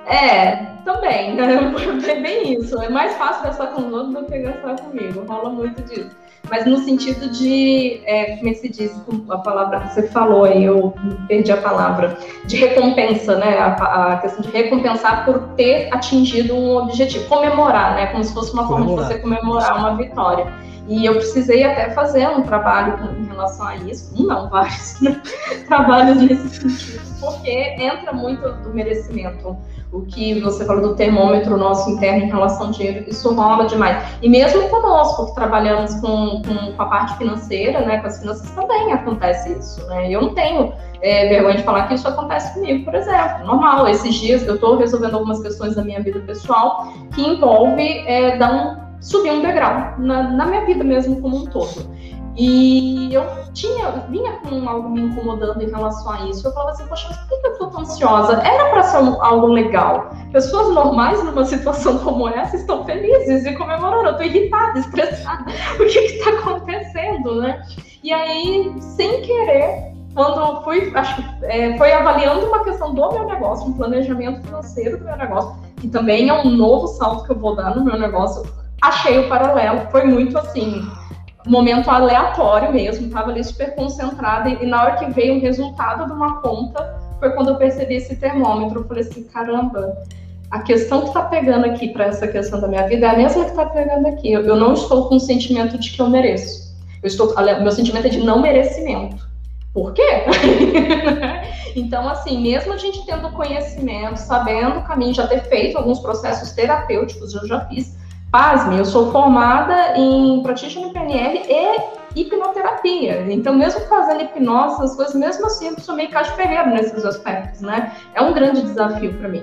É, também, né? [LAUGHS] É bem isso. É mais fácil gastar com os outros do que gastar comigo. Rola muito disso. Mas no sentido de, é, como é se diz a palavra que você falou aí, eu perdi a palavra, de recompensa, né? A, a questão de recompensar por ter atingido um objetivo, comemorar, né? Como se fosse uma forma de você comemorar uma vitória. E eu precisei até fazer um trabalho em relação a isso, um não, vários [LAUGHS] né? trabalhos nesse sentido, porque entra muito do merecimento o que você falou do termômetro nosso interno em relação ao dinheiro, isso rola demais. E mesmo conosco, que trabalhamos com, com, com a parte financeira, né, com as finanças, também acontece isso, né? Eu não tenho é, vergonha de falar que isso acontece comigo, por exemplo. Normal, esses dias eu estou resolvendo algumas questões da minha vida pessoal que envolve é, dar um, subir um degrau na, na minha vida mesmo como um todo. E eu tinha, vinha com algo me incomodando em relação a isso. Eu falava assim, poxa, mas por que eu tô tão ansiosa? Era para ser um, algo legal. Pessoas normais numa situação como essa estão felizes e comemorando. Eu tô irritada, estressada. [LAUGHS] O que que tá acontecendo, né? E aí, sem querer, quando fui, acho é, foi avaliando uma questão do meu negócio, um planejamento financeiro do meu negócio, que também é um novo salto que eu vou dar no meu negócio, achei o paralelo. Foi muito assim, momento aleatório mesmo, estava ali super concentrada, e, e na hora que veio o resultado de uma conta, foi quando eu percebi esse termômetro. Eu falei assim: caramba, a questão que está pegando aqui para essa questão da minha vida é a mesma que está pegando aqui. Eu, eu, não estou com o sentimento de que eu mereço. Eu estou, meu sentimento é de não merecimento. Por quê? [LAUGHS] então, assim, mesmo a gente tendo conhecimento, sabendo o caminho, já ter feito alguns processos terapêuticos, eu já fiz, pasme, eu sou formada em praticante no PNL e hipnoterapia. Então, mesmo fazendo hipnose, essas coisas, mesmo assim, eu sou meio caixa ferreiro nesses aspectos, né? É um grande desafio para mim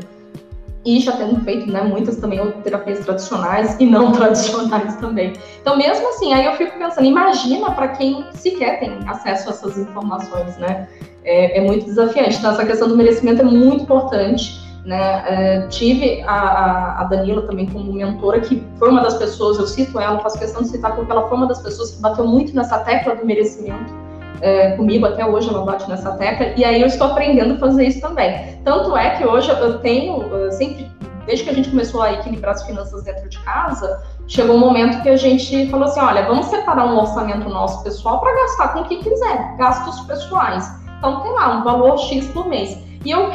e já tendo feito né, muitas também terapias tradicionais e não [LAUGHS] tradicionais também. Então, mesmo assim, aí eu fico pensando, imagina para quem sequer tem acesso a essas informações, né? É, é, muito desafiante. Então, essa questão do merecimento é muito importante. Né? É, tive a, a, Danila também como mentora, que foi uma das pessoas, eu cito ela, faço questão de citar, porque ela foi uma das pessoas que bateu muito nessa tecla do merecimento é, comigo, até hoje ela bate nessa tecla, e aí eu estou aprendendo a fazer isso também. Tanto é que hoje eu tenho, sempre, desde que a gente começou a equilibrar as finanças dentro de casa, chegou um momento que a gente falou assim: olha, vamos separar um orçamento nosso pessoal para gastar com o que quiser, gastos pessoais. Então tem lá um valor X por mês. E eu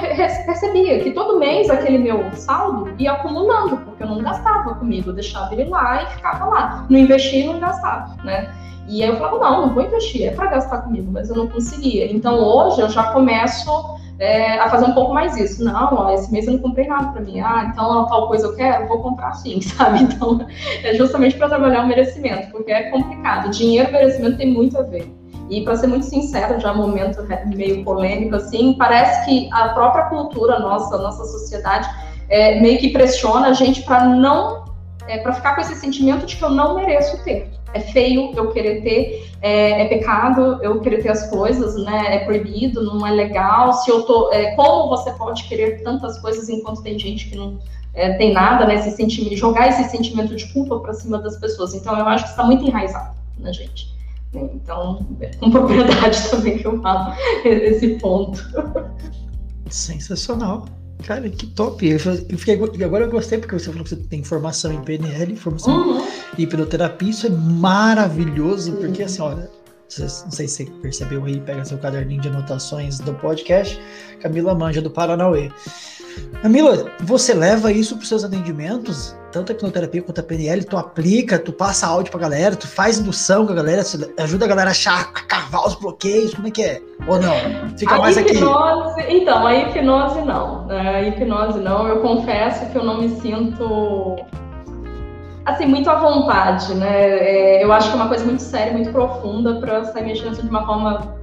percebia que todo mês aquele meu saldo ia acumulando, porque eu não gastava comigo, eu deixava ele lá e ficava lá. Não investia e não gastava, né? E aí eu falava, não, não vou investir, é para gastar comigo, mas eu não conseguia. Então hoje eu já começo é, a fazer um pouco mais isso. Não, ó, esse mês eu não comprei nada para mim. Ah, então tal coisa eu quero, vou comprar sim, [LAUGHS] sabe? Então é justamente para trabalhar o merecimento, porque é complicado. Dinheiro e merecimento tem muito a ver. E para ser muito sincero, já um momento meio polêmico assim, parece que a própria cultura nossa, nossa sociedade, é, meio que pressiona a gente para não, é, para ficar com esse sentimento de que eu não mereço ter é feio eu querer ter, é, é, pecado eu querer ter as coisas, né? É proibido, não é legal. Se eu tô, é, como você pode querer tantas coisas enquanto tem gente que não é, tem nada, né? Esse sentimento, jogar esse sentimento de culpa para cima das pessoas. Então eu acho que está muito enraizado na gente. Então, com propriedade [LAUGHS] também que eu falo esse ponto. Sensacional. Cara, que top. Eu, fiquei, agora eu gostei porque você falou que você tem formação em PNL, formação uhum. em hipnoterapia. Isso é maravilhoso, porque assim, olha, não sei se você percebeu aí, pega seu caderninho de anotações do podcast, Camila Manja do Paranauê. Camila, você leva isso para os seus atendimentos, tanto a hipnoterapia quanto a PNL, tu aplica, tu passa áudio pra galera, tu faz indução com a galera, ajuda a galera a achar, a cavar os bloqueios, como é que é? Ou não? Fica a mais hipnose, aqui. Então, a hipnose não. A hipnose não. Eu confesso que eu não me sinto assim, muito à vontade, né? É, eu acho que é uma coisa muito séria, muito profunda para sair mexendo de uma forma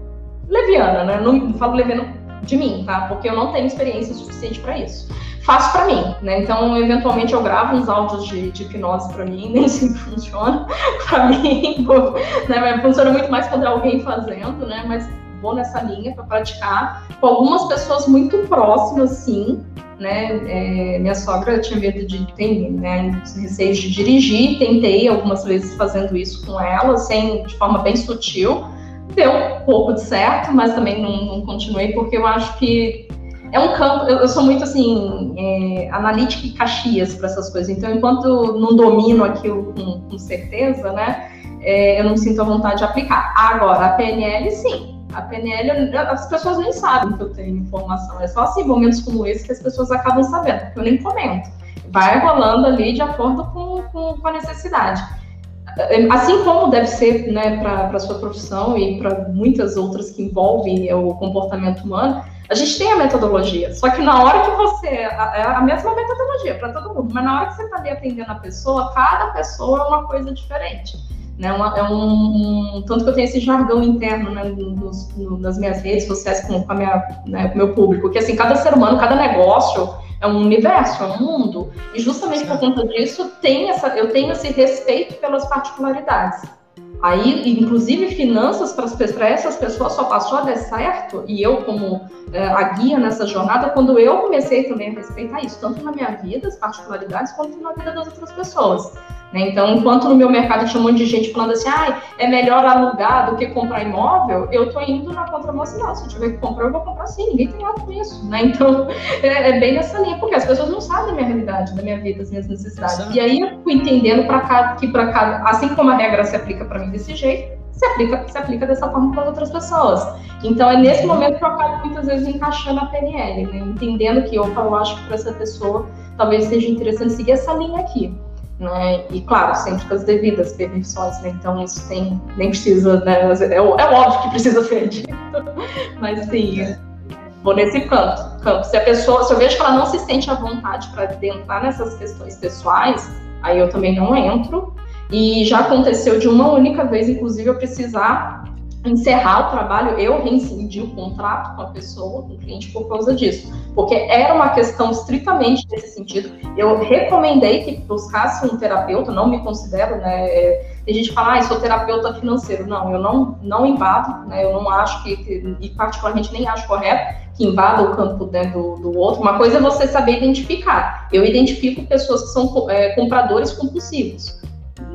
leviana, né? Não, não falo leviano de mim, tá? Porque eu não tenho experiência suficiente para isso. Faço para mim, né? Então, eventualmente eu gravo uns áudios de, de hipnose para mim, [LAUGHS] nem sempre funciona para mim, [LAUGHS] né? Funciona muito mais quando é alguém fazendo, né? Mas vou nessa linha para praticar com algumas pessoas muito próximas, sim, né? É, minha sogra tinha medo de tem, né, receio de dirigir, tentei algumas vezes fazendo isso com ela, sem de forma bem sutil deu um pouco de certo, mas também não, não continuei, porque eu acho que é um campo, eu, eu sou muito assim, é, analítica e caxias para essas coisas, então enquanto não domino aquilo com, com certeza, né, é, eu não sinto a vontade de aplicar. Agora, a PNL, sim. A PNL, as pessoas nem sabem que eu tenho informação, é só assim, momentos como esse que as pessoas acabam sabendo, porque eu nem comento. Vai rolando ali de acordo com, com, com a necessidade. Assim como deve ser né, para a sua profissão e para muitas outras que envolvem o comportamento humano, a gente tem a metodologia. Só que na hora que você. É a mesma metodologia para todo mundo, mas na hora que você está ali atendendo a pessoa, cada pessoa é uma coisa diferente. Né, uma, é um, um, tanto que eu tenho esse jargão interno né, nos, no, nas minhas redes sociais com, com, a minha, né, com o meu público, que assim, cada ser humano, cada negócio é um universo, é um mundo. E justamente por conta disso, tem essa, eu tenho esse respeito pelas particularidades. Aí, inclusive, finanças para essas pessoas só passou a dar certo, e eu, como é, a guia nessa jornada, quando eu comecei também a respeitar isso, tanto na minha vida, as particularidades, quanto na vida das outras pessoas. Né? Então, enquanto no meu mercado tinha um monte de gente falando assim, ah, é melhor alugar do que comprar imóvel, eu estou indo na contramão assim, não, se eu tiver que comprar, eu vou comprar sim, ninguém tem nada com isso. Né? Então, [LAUGHS] é, é, bem nessa linha, porque as pessoas não sabem da minha realidade, da minha vida, das minhas necessidades. Exato. E aí eu fui entendendo que para cá, assim como a regra se aplica para mim desse jeito, se aplica, se aplica dessa forma para outras pessoas. Então, é nesse momento que eu acabo muitas vezes encaixando a PNL, né? entendendo que, opa, eu acho que para essa pessoa talvez seja interessante seguir essa linha aqui. Né? E claro, sempre com as devidas permissões, né? Então isso tem, nem precisa, né? É, é óbvio que precisa ser dito. [LAUGHS] Mas sim, vou nesse canto, campo. Se a pessoa, se eu vejo que ela não se sente à vontade para adentrar nessas questões pessoais, aí eu também não entro. E já aconteceu de uma única vez, inclusive, eu precisar encerrar o trabalho, eu reincidi o contrato com a pessoa, com o cliente, por causa disso. Porque era uma questão estritamente nesse sentido. Eu recomendei que buscasse um terapeuta, não me considero, né? Tem gente que fala, ah, sou terapeuta financeiro. Não, eu não, não invado, né? Eu não acho que, que, e particularmente nem acho correto que invada o campo né, do, do outro. Uma coisa é você saber identificar. Eu identifico pessoas que são é, compradores compulsivos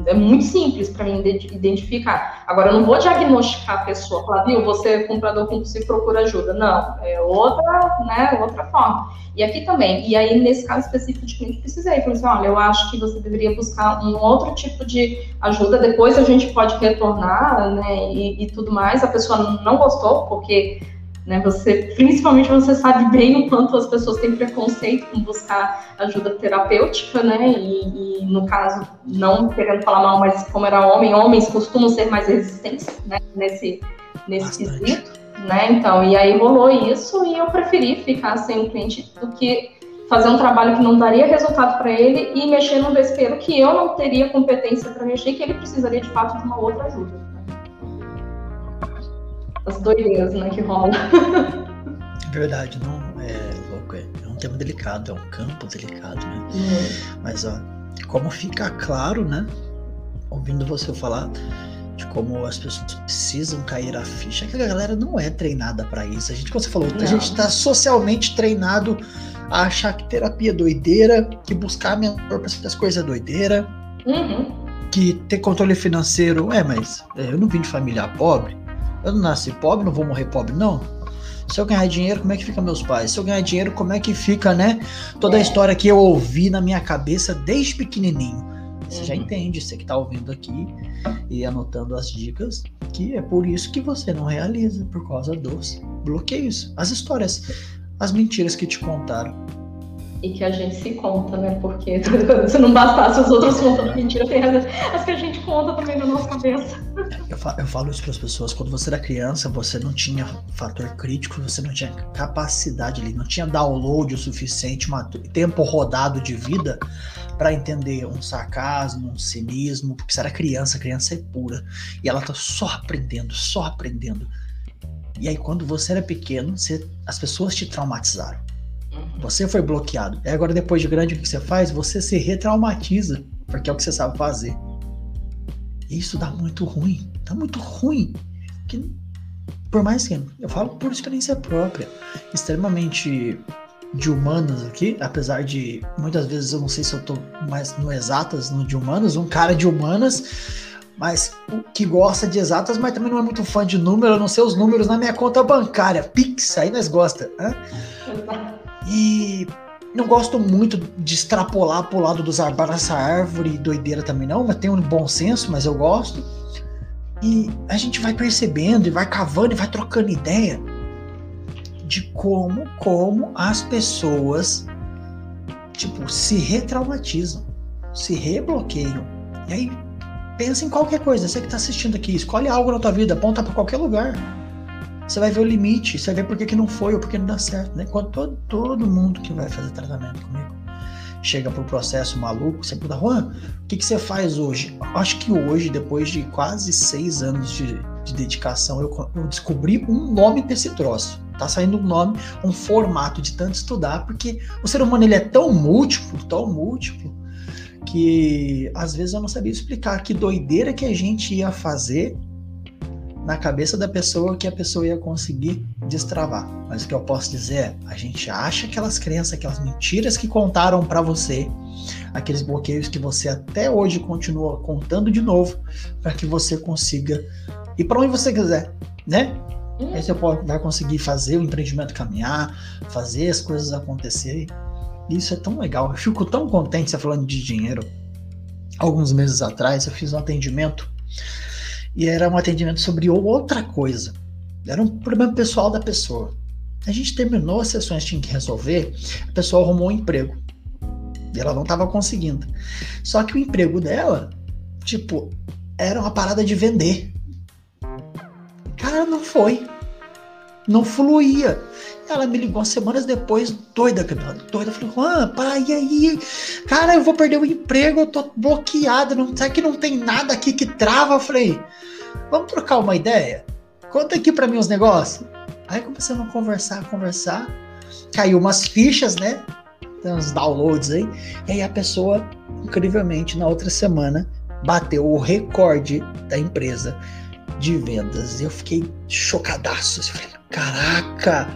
é muito simples para mim identificar. Agora, eu não vou diagnosticar a pessoa, falar, viu, você é comprador compulsivo, procura ajuda. Não, é outra, né, outra forma. E aqui também, e aí nesse caso específico de cliente, precisei. Falei assim, olha, eu acho que você deveria buscar um outro tipo de ajuda, depois a gente pode retornar, né, e, e tudo mais. A pessoa não gostou, porque né? Você, principalmente você sabe bem o quanto as pessoas têm preconceito com buscar ajuda terapêutica, né? E, e, no caso, não querendo falar mal, mas como era homem, homens costumam ser mais resistentes, né? Nesse nesse quesito, né? Então, e aí rolou isso e eu preferi ficar sem o cliente do que fazer um trabalho que não daria resultado para ele e mexer num vespeiro que eu não teria competência para mexer, que ele precisaria de fato de uma outra ajuda as doideiras né, que rolam. Verdade, não é louco, é, é um tema delicado, é um campo delicado, né? Uhum. Mas ó, como fica claro, né? Ouvindo você falar de como as pessoas precisam cair a ficha, é que a galera não é treinada para isso. A gente, como você falou, não. a gente está socialmente treinado a achar que terapia é doideira, que buscar mentor para essas coisas é doideira, uhum. que ter controle financeiro, é, mas é, eu não vim de família pobre, eu não nasci pobre, não vou morrer pobre, não. Se eu ganhar dinheiro, como é que fica meus pais? Se eu ganhar dinheiro, como é que fica, né? Toda a história que eu ouvi na minha cabeça desde pequenininho. Você já uhum. entende, você que está ouvindo aqui e anotando as dicas, que é por isso que você não realiza, por causa dos bloqueios, as histórias, as mentiras que te contaram e que a gente se conta, né? Porque [LAUGHS] se não bastasse os outros contando mentira, tem as, que a gente conta também na nossa cabeça. Eu falo, eu falo isso para as pessoas. Quando você era criança, você não tinha fator crítico, você não tinha capacidade ali, não tinha download o suficiente, uma, tempo rodado de vida para entender um sarcasmo, um cinismo, porque você era criança, criança é pura. E ela tá só aprendendo, só aprendendo. E aí, quando você era pequeno, você, as pessoas te traumatizaram. Você foi bloqueado. E agora, depois de grande, o que você faz? Você se retraumatiza, porque é o que você sabe fazer. Isso dá muito ruim. Dá muito ruim. Que, por mais que eu falo por experiência própria, extremamente de humanas aqui, apesar de muitas vezes eu não sei se eu tô mais no exatas, no de humanas, um cara de humanas, mas que gosta de exatas, mas também não é muito fã de número, eu não sei os números na minha conta bancária, Pix, aí nós gosta. Né? E não gosto muito de extrapolar pro lado dos essa árvore doideira também não, mas tem um bom senso, mas eu gosto. E a gente vai percebendo e vai cavando e vai trocando ideia de como, como as pessoas tipo se retraumatizam, se rebloqueiam. E aí pensa em qualquer coisa, você que está assistindo aqui, escolhe algo na tua vida, aponta para qualquer lugar. Você vai ver o limite, você vai ver por que, que não foi ou por que não dá certo, né? Quando todo, todo mundo que vai fazer tratamento comigo chega pro processo maluco, você pergunta, Juan, o que, que você faz hoje? Acho que hoje, depois de quase seis anos de, de dedicação, eu, eu descobri um nome para esse troço. Tá saindo um nome, um formato de tanto estudar, porque o ser humano ele é tão múltiplo, tão múltiplo, que às vezes eu não sabia explicar que doideira que a gente ia fazer na cabeça da pessoa que a pessoa ia conseguir destravar. Mas o que eu posso dizer é, a gente acha aquelas crenças, aquelas mentiras que contaram para você, aqueles bloqueios que você até hoje continua contando de novo, para que você consiga ir para onde você quiser, né? Uhum. Aí você pode, vai conseguir fazer o empreendimento caminhar, fazer as coisas acontecerem. Isso é tão legal. Eu fico tão contente você falando de dinheiro. Alguns meses atrás eu fiz um atendimento e era um atendimento sobre outra coisa. Era um problema pessoal da pessoa. A gente terminou as sessões, tinha que resolver. A pessoa arrumou um emprego. E ela não estava conseguindo. Só que o emprego dela, tipo, era uma parada de vender. Cara, não foi. Não fluía. Ela me ligou semanas depois, doida, doida. Falei, Juan, pai, e aí? Cara, eu vou perder o emprego, eu tô bloqueado, não, será que não tem nada aqui que trava? Eu falei, vamos trocar uma ideia? Conta aqui para mim os negócios. Aí começamos a conversar, conversar. Caiu umas fichas, né? Tem uns downloads aí. E aí a pessoa, incrivelmente, na outra semana, bateu o recorde da empresa de vendas. Eu fiquei chocadaço. Eu falei, caraca,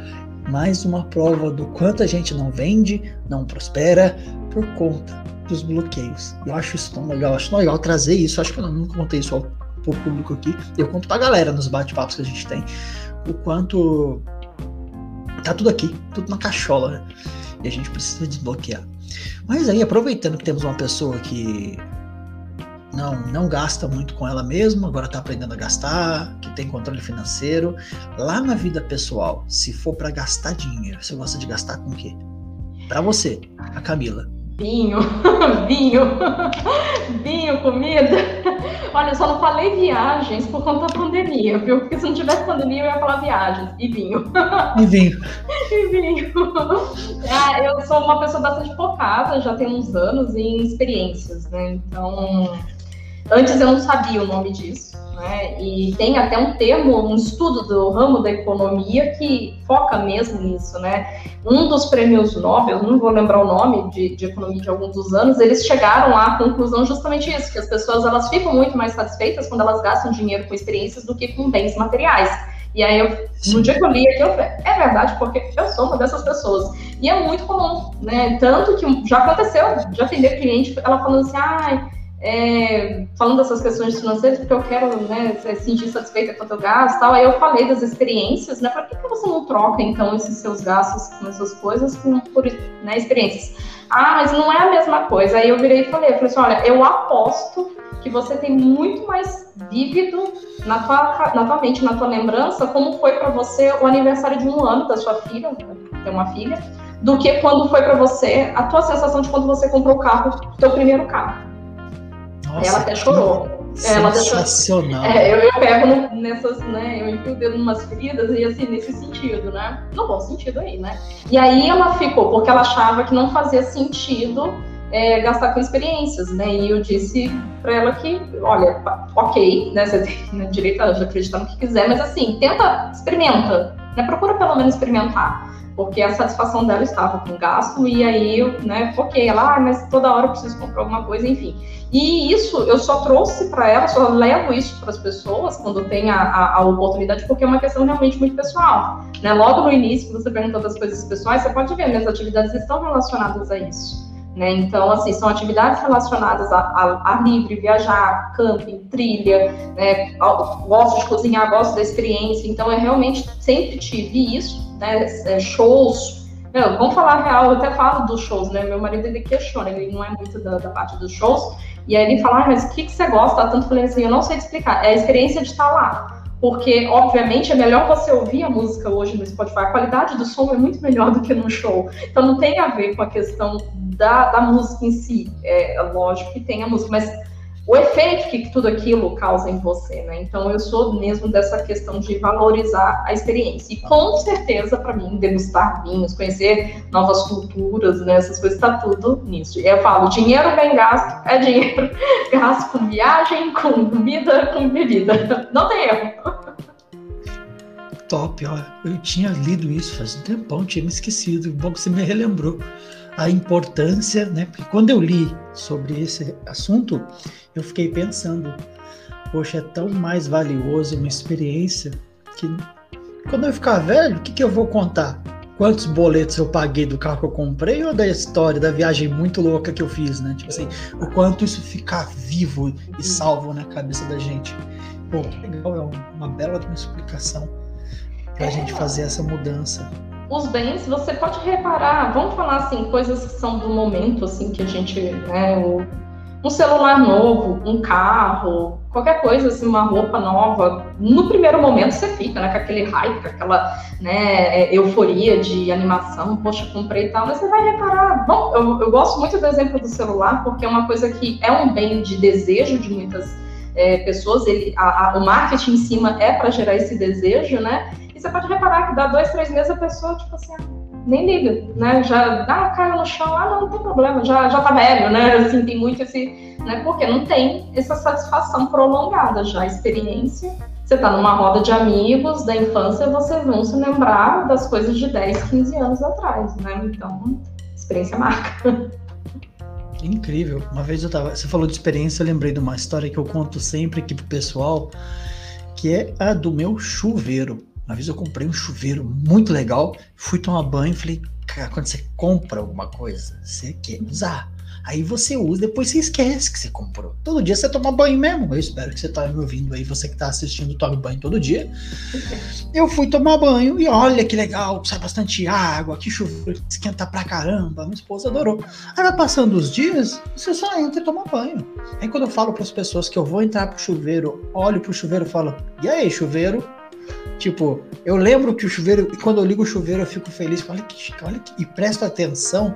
mais uma prova do quanto a gente não vende, não prospera por conta dos bloqueios. Eu acho isso tão legal, acho legal trazer isso. Acho que eu nunca contei isso ao público aqui. Eu conto pra galera nos bate-papos que a gente tem o quanto tá tudo aqui, tudo na cachola, né? E a gente precisa desbloquear. Mas aí, aproveitando que temos uma pessoa que não, não gasta muito com ela mesma, agora está aprendendo a gastar, que tem controle financeiro. Lá na vida pessoal, se for para gastar dinheiro, você gosta de gastar com o quê? Para você, a Camila. Vinho, [LAUGHS] vinho, [LAUGHS] vinho, comida. Olha, eu só não falei viagens por conta da pandemia, viu? Porque se não tivesse pandemia, eu ia falar viagens e vinho. E vinho. [LAUGHS] e vinho. Ah, eu sou uma pessoa bastante focada, já tem uns anos em experiências, né? Então, Antes eu não sabia o nome disso, né? E tem até um termo, um estudo do ramo da economia que foca mesmo nisso, né? Um dos prêmios Nobel, não vou lembrar o nome de, de economia de alguns dos anos, eles chegaram à conclusão justamente isso, que as pessoas elas ficam muito mais satisfeitas quando elas gastam dinheiro com experiências do que com bens materiais. E aí, eu, no dia que eu li aqui, eu falei, é verdade, porque eu sou uma dessas pessoas. E é muito comum, né? Tanto que já aconteceu, já atender cliente, ela falando assim, ai. Ah, é, falando dessas questões financeiras, porque eu quero né, sentir satisfeita quanto eu gasto tal. Aí eu falei das experiências, né? Por que, que você não troca, então, esses seus gastos com essas coisas com, por né, experiências? Ah, mas não é a mesma coisa. Aí eu virei e falei, eu falei assim, olha, eu aposto que você tem muito mais vívido na tua, na tua mente, na tua lembrança, como foi para você o aniversário de um ano da sua filha, tem uma filha, do que quando foi para você a tua sensação de quando você comprou o carro, teu primeiro carro. Nossa, ela até chorou. Ela sensacional. É, eu, eu pego nessas, né? Eu enfio o dedo em umas feridas e assim, nesse sentido, né? No bom sentido aí, né? E aí ela ficou, porque ela achava que não fazia sentido é, gastar com experiências, né? E eu disse para ela que, olha, ok, né? Você tem direito a acreditar no que quiser, mas assim, tenta, experimenta, né? Procura pelo menos experimentar porque a satisfação dela estava com gasto, e aí eu, né, foquei ela, ah, mas toda hora eu preciso comprar alguma coisa, enfim. E isso eu só trouxe para ela, só levo isso para as pessoas quando tem a, a, a, oportunidade, porque é uma questão realmente muito pessoal. Né? Logo no início, você perguntou das coisas pessoais, você pode ver, minhas atividades estão relacionadas a isso. Né? Então, assim, são atividades relacionadas a, a, a livre, viajar, camping, trilha, né? gosto de cozinhar, gosto da experiência. Então, eu realmente sempre tive isso né, é, shows. Não, vamos falar real, eu até falo dos shows, né? Meu marido ele questiona, ele não é muito da, da parte dos shows, e aí ele fala, ah, mas o que, que você gosta tanto? Eu falei assim, eu não sei te explicar, é a experiência de estar lá. Porque, obviamente, é melhor você ouvir a música hoje no Spotify. A qualidade do som é muito melhor do que no show. Então, não tem a ver com a questão da, da música em si. É, é lógico que tem a música, mas o efeito que tudo aquilo causa em você, né? Então eu sou mesmo dessa questão de valorizar a experiência. E com certeza, para mim, degustar vinhos, conhecer novas culturas, né? Essas coisas, está tudo nisso. Eu falo, dinheiro bem gasto é dinheiro [LAUGHS] gasto com viagem, com comida, com bebida. Não tem erro. Top, ó. Eu tinha lido isso faz um tempão, tinha me esquecido. Bom que você me relembrou a importância, né? Porque quando eu li sobre esse assunto, eu fiquei pensando poxa, é tão mais valioso uma experiência que quando eu ficar velho, o que, que eu vou contar? Quantos boletos eu paguei do carro que eu comprei ou da história, da viagem muito louca que eu fiz, né? Tipo assim, o quanto isso ficar vivo e salvo na cabeça da gente. Pô, legal, é uma bela explicação para a gente fazer essa mudança. Os bens, você pode reparar, vamos falar assim, coisas que são do momento, assim, que a gente, né, um celular novo, um carro, qualquer coisa, assim, uma roupa nova, no primeiro momento você fica, né, com aquele hype, com aquela, né, euforia de animação, poxa, comprei e tal, mas você vai reparar, bom, eu, eu gosto muito do exemplo do celular, porque é uma coisa que é um bem de desejo de muitas é, pessoas, ele, a, a, o marketing em cima é para gerar esse desejo, né, você pode reparar que dá dois, três meses a pessoa, tipo assim, nem liga, né? Já ah, caiu no chão, ah, não, não tem problema, já, já tá velho, né? [LAUGHS] Assim, tem muito esse, né? Porque não tem essa satisfação prolongada, já a experiência. Você tá numa roda de amigos da infância, vocês vão se lembrar das coisas de 10, 15 anos atrás, né? Então, experiência marca. [LAUGHS] Incrível. Uma vez eu tava. Você falou de experiência, eu lembrei de uma história que eu conto sempre aqui pro pessoal, que é a do meu chuveiro. Uma vez eu comprei um chuveiro muito legal, fui tomar banho e falei, cara, quando você compra alguma coisa, você quer usar. Aí você usa, depois você esquece que você comprou. Todo dia você toma banho mesmo. Eu espero que você tá me ouvindo aí, você que está assistindo, tome banho todo dia. [LAUGHS] Eu fui tomar banho e olha que legal, sai bastante água, que chuveiro, esquenta pra caramba. Minha esposa adorou. Aí vai passando os dias, você só entra e toma banho. Aí quando eu falo para as pessoas que eu vou entrar pro chuveiro, olho pro chuveiro e falo: E aí, chuveiro? Tipo, eu lembro que o chuveiro, quando eu ligo o chuveiro, eu fico feliz, olha que, olha que, e presto atenção,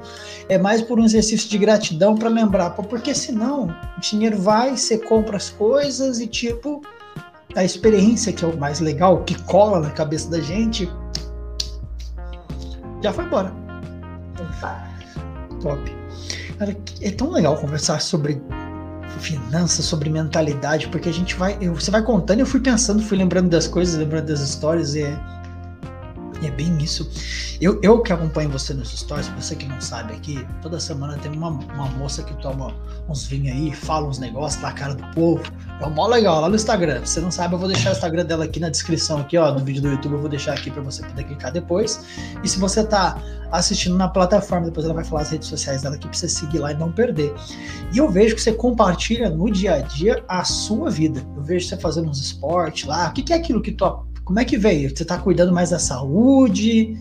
é mais por um exercício de gratidão para lembrar, porque senão o dinheiro vai, você compra as coisas e tipo, a experiência que é o mais legal, que cola na cabeça da gente, já foi embora. Top. Cara, é tão legal conversar sobre finanças, sobre mentalidade, porque a gente vai. Eu, você vai contando, eu fui pensando, fui lembrando das coisas, lembrando das histórias, e é, é bem isso. Eu, eu que acompanho você nos stories, você que não sabe aqui, toda semana tem uma, uma moça que toma uns vinhos aí, fala uns negócios na cara do povo. É mó legal lá no Instagram. Se você não sabe, eu vou deixar o Instagram dela aqui na descrição aqui, ó, do vídeo do YouTube, eu vou deixar aqui para você poder clicar depois. E se você tá assistindo na plataforma, depois ela vai falar as redes sociais dela aqui pra você seguir lá e não perder. E eu vejo que você compartilha no dia a dia a sua vida. Eu vejo você fazendo uns esportes lá. O que, que é aquilo que tu como é que veio? Você está cuidando mais da saúde?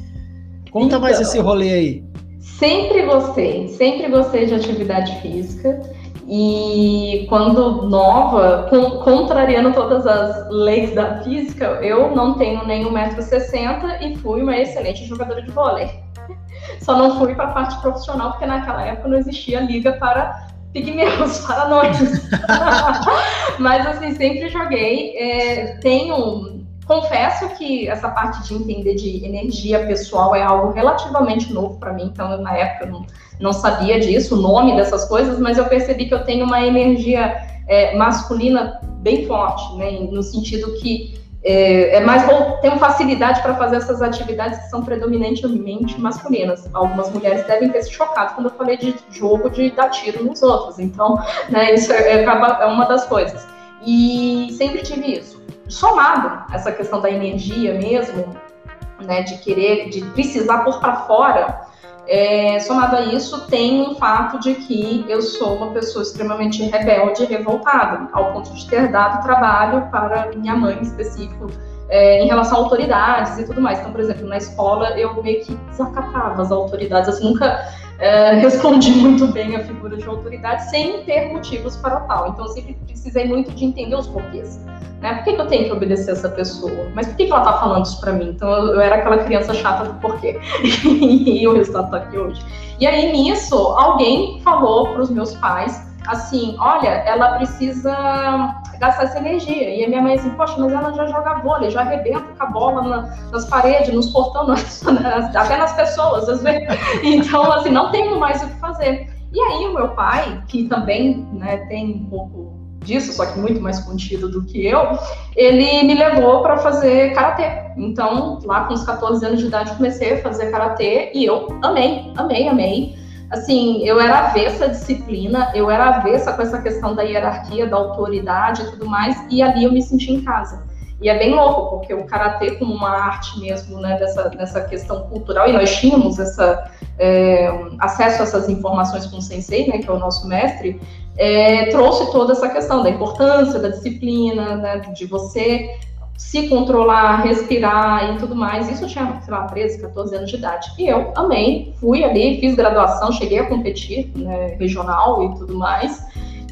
Conta então, mais esse rolê aí. Sempre gostei, sempre gostei de atividade física. E quando nova, contrariando todas as leis da física, eu não tenho nem 1,60m e fui uma excelente jogadora de vôlei. [LAUGHS] Só não fui para a parte profissional, porque naquela época não existia liga para pigmeus, [LAUGHS] para nós. [LAUGHS] Mas assim, sempre joguei. É, tenho Confesso que essa parte de entender de energia pessoal é algo relativamente novo para mim, então na época eu não, não sabia disso, o nome dessas coisas, mas eu percebi que eu tenho uma energia é, masculina bem forte, né, no sentido que é, é mais tenho facilidade para fazer essas atividades que são predominantemente masculinas. Algumas mulheres devem ter se chocado quando eu falei de jogo de dar tiro nos outros, então né, isso é, é uma das coisas. E sempre tive isso somado essa questão da energia mesmo, né, de querer, de precisar pôr para fora, é, somado a isso, tem um fato de que eu sou uma pessoa extremamente rebelde e revoltada, ao ponto de ter dado trabalho para minha mãe em específico, é, em relação a autoridades e tudo mais. Então, por exemplo, na escola eu meio que desacatava as autoridades, assim, nunca é, [LAUGHS] respondi muito bem a figura de autoridade sem ter motivos para tal. Então, eu sempre precisei muito de entender os porquês. Né? Por que, que, eu tenho que obedecer essa pessoa? Mas por que, que ela tá falando isso para mim? Então eu, eu, era aquela criança chata do porquê. [LAUGHS] e o resultado tá aqui hoje. E aí nisso, alguém falou para os meus pais assim: olha, ela precisa gastar essa energia. E a minha mãe assim: poxa, mas ela já joga vôlei, já arrebenta com a bola na, nas paredes, nos portões, até nas pessoas, às vezes. [LAUGHS] Então, assim, não tenho mais o que fazer. E aí o meu pai, que também né, tem um pouco disso, só que muito mais contido do que eu, ele me levou para fazer karatê. Então, lá com os 14 anos de idade, comecei a fazer karatê e eu amei, amei, amei. assim, eu era avessa à disciplina, eu era avessa com essa questão da hierarquia, da autoridade e tudo mais, e ali eu me senti em casa. E é bem louco, porque o karatê como uma arte mesmo, né, dessa, dessa questão cultural, e nós tínhamos essa, é, acesso a essas informações com o sensei, né, que é o nosso mestre, é, trouxe toda essa questão da importância da disciplina, né, de você se controlar, respirar e tudo mais. Isso eu tinha, sei lá, 13, 14 anos de idade. E eu amei, fui ali, fiz graduação, cheguei a competir, né, regional e tudo mais.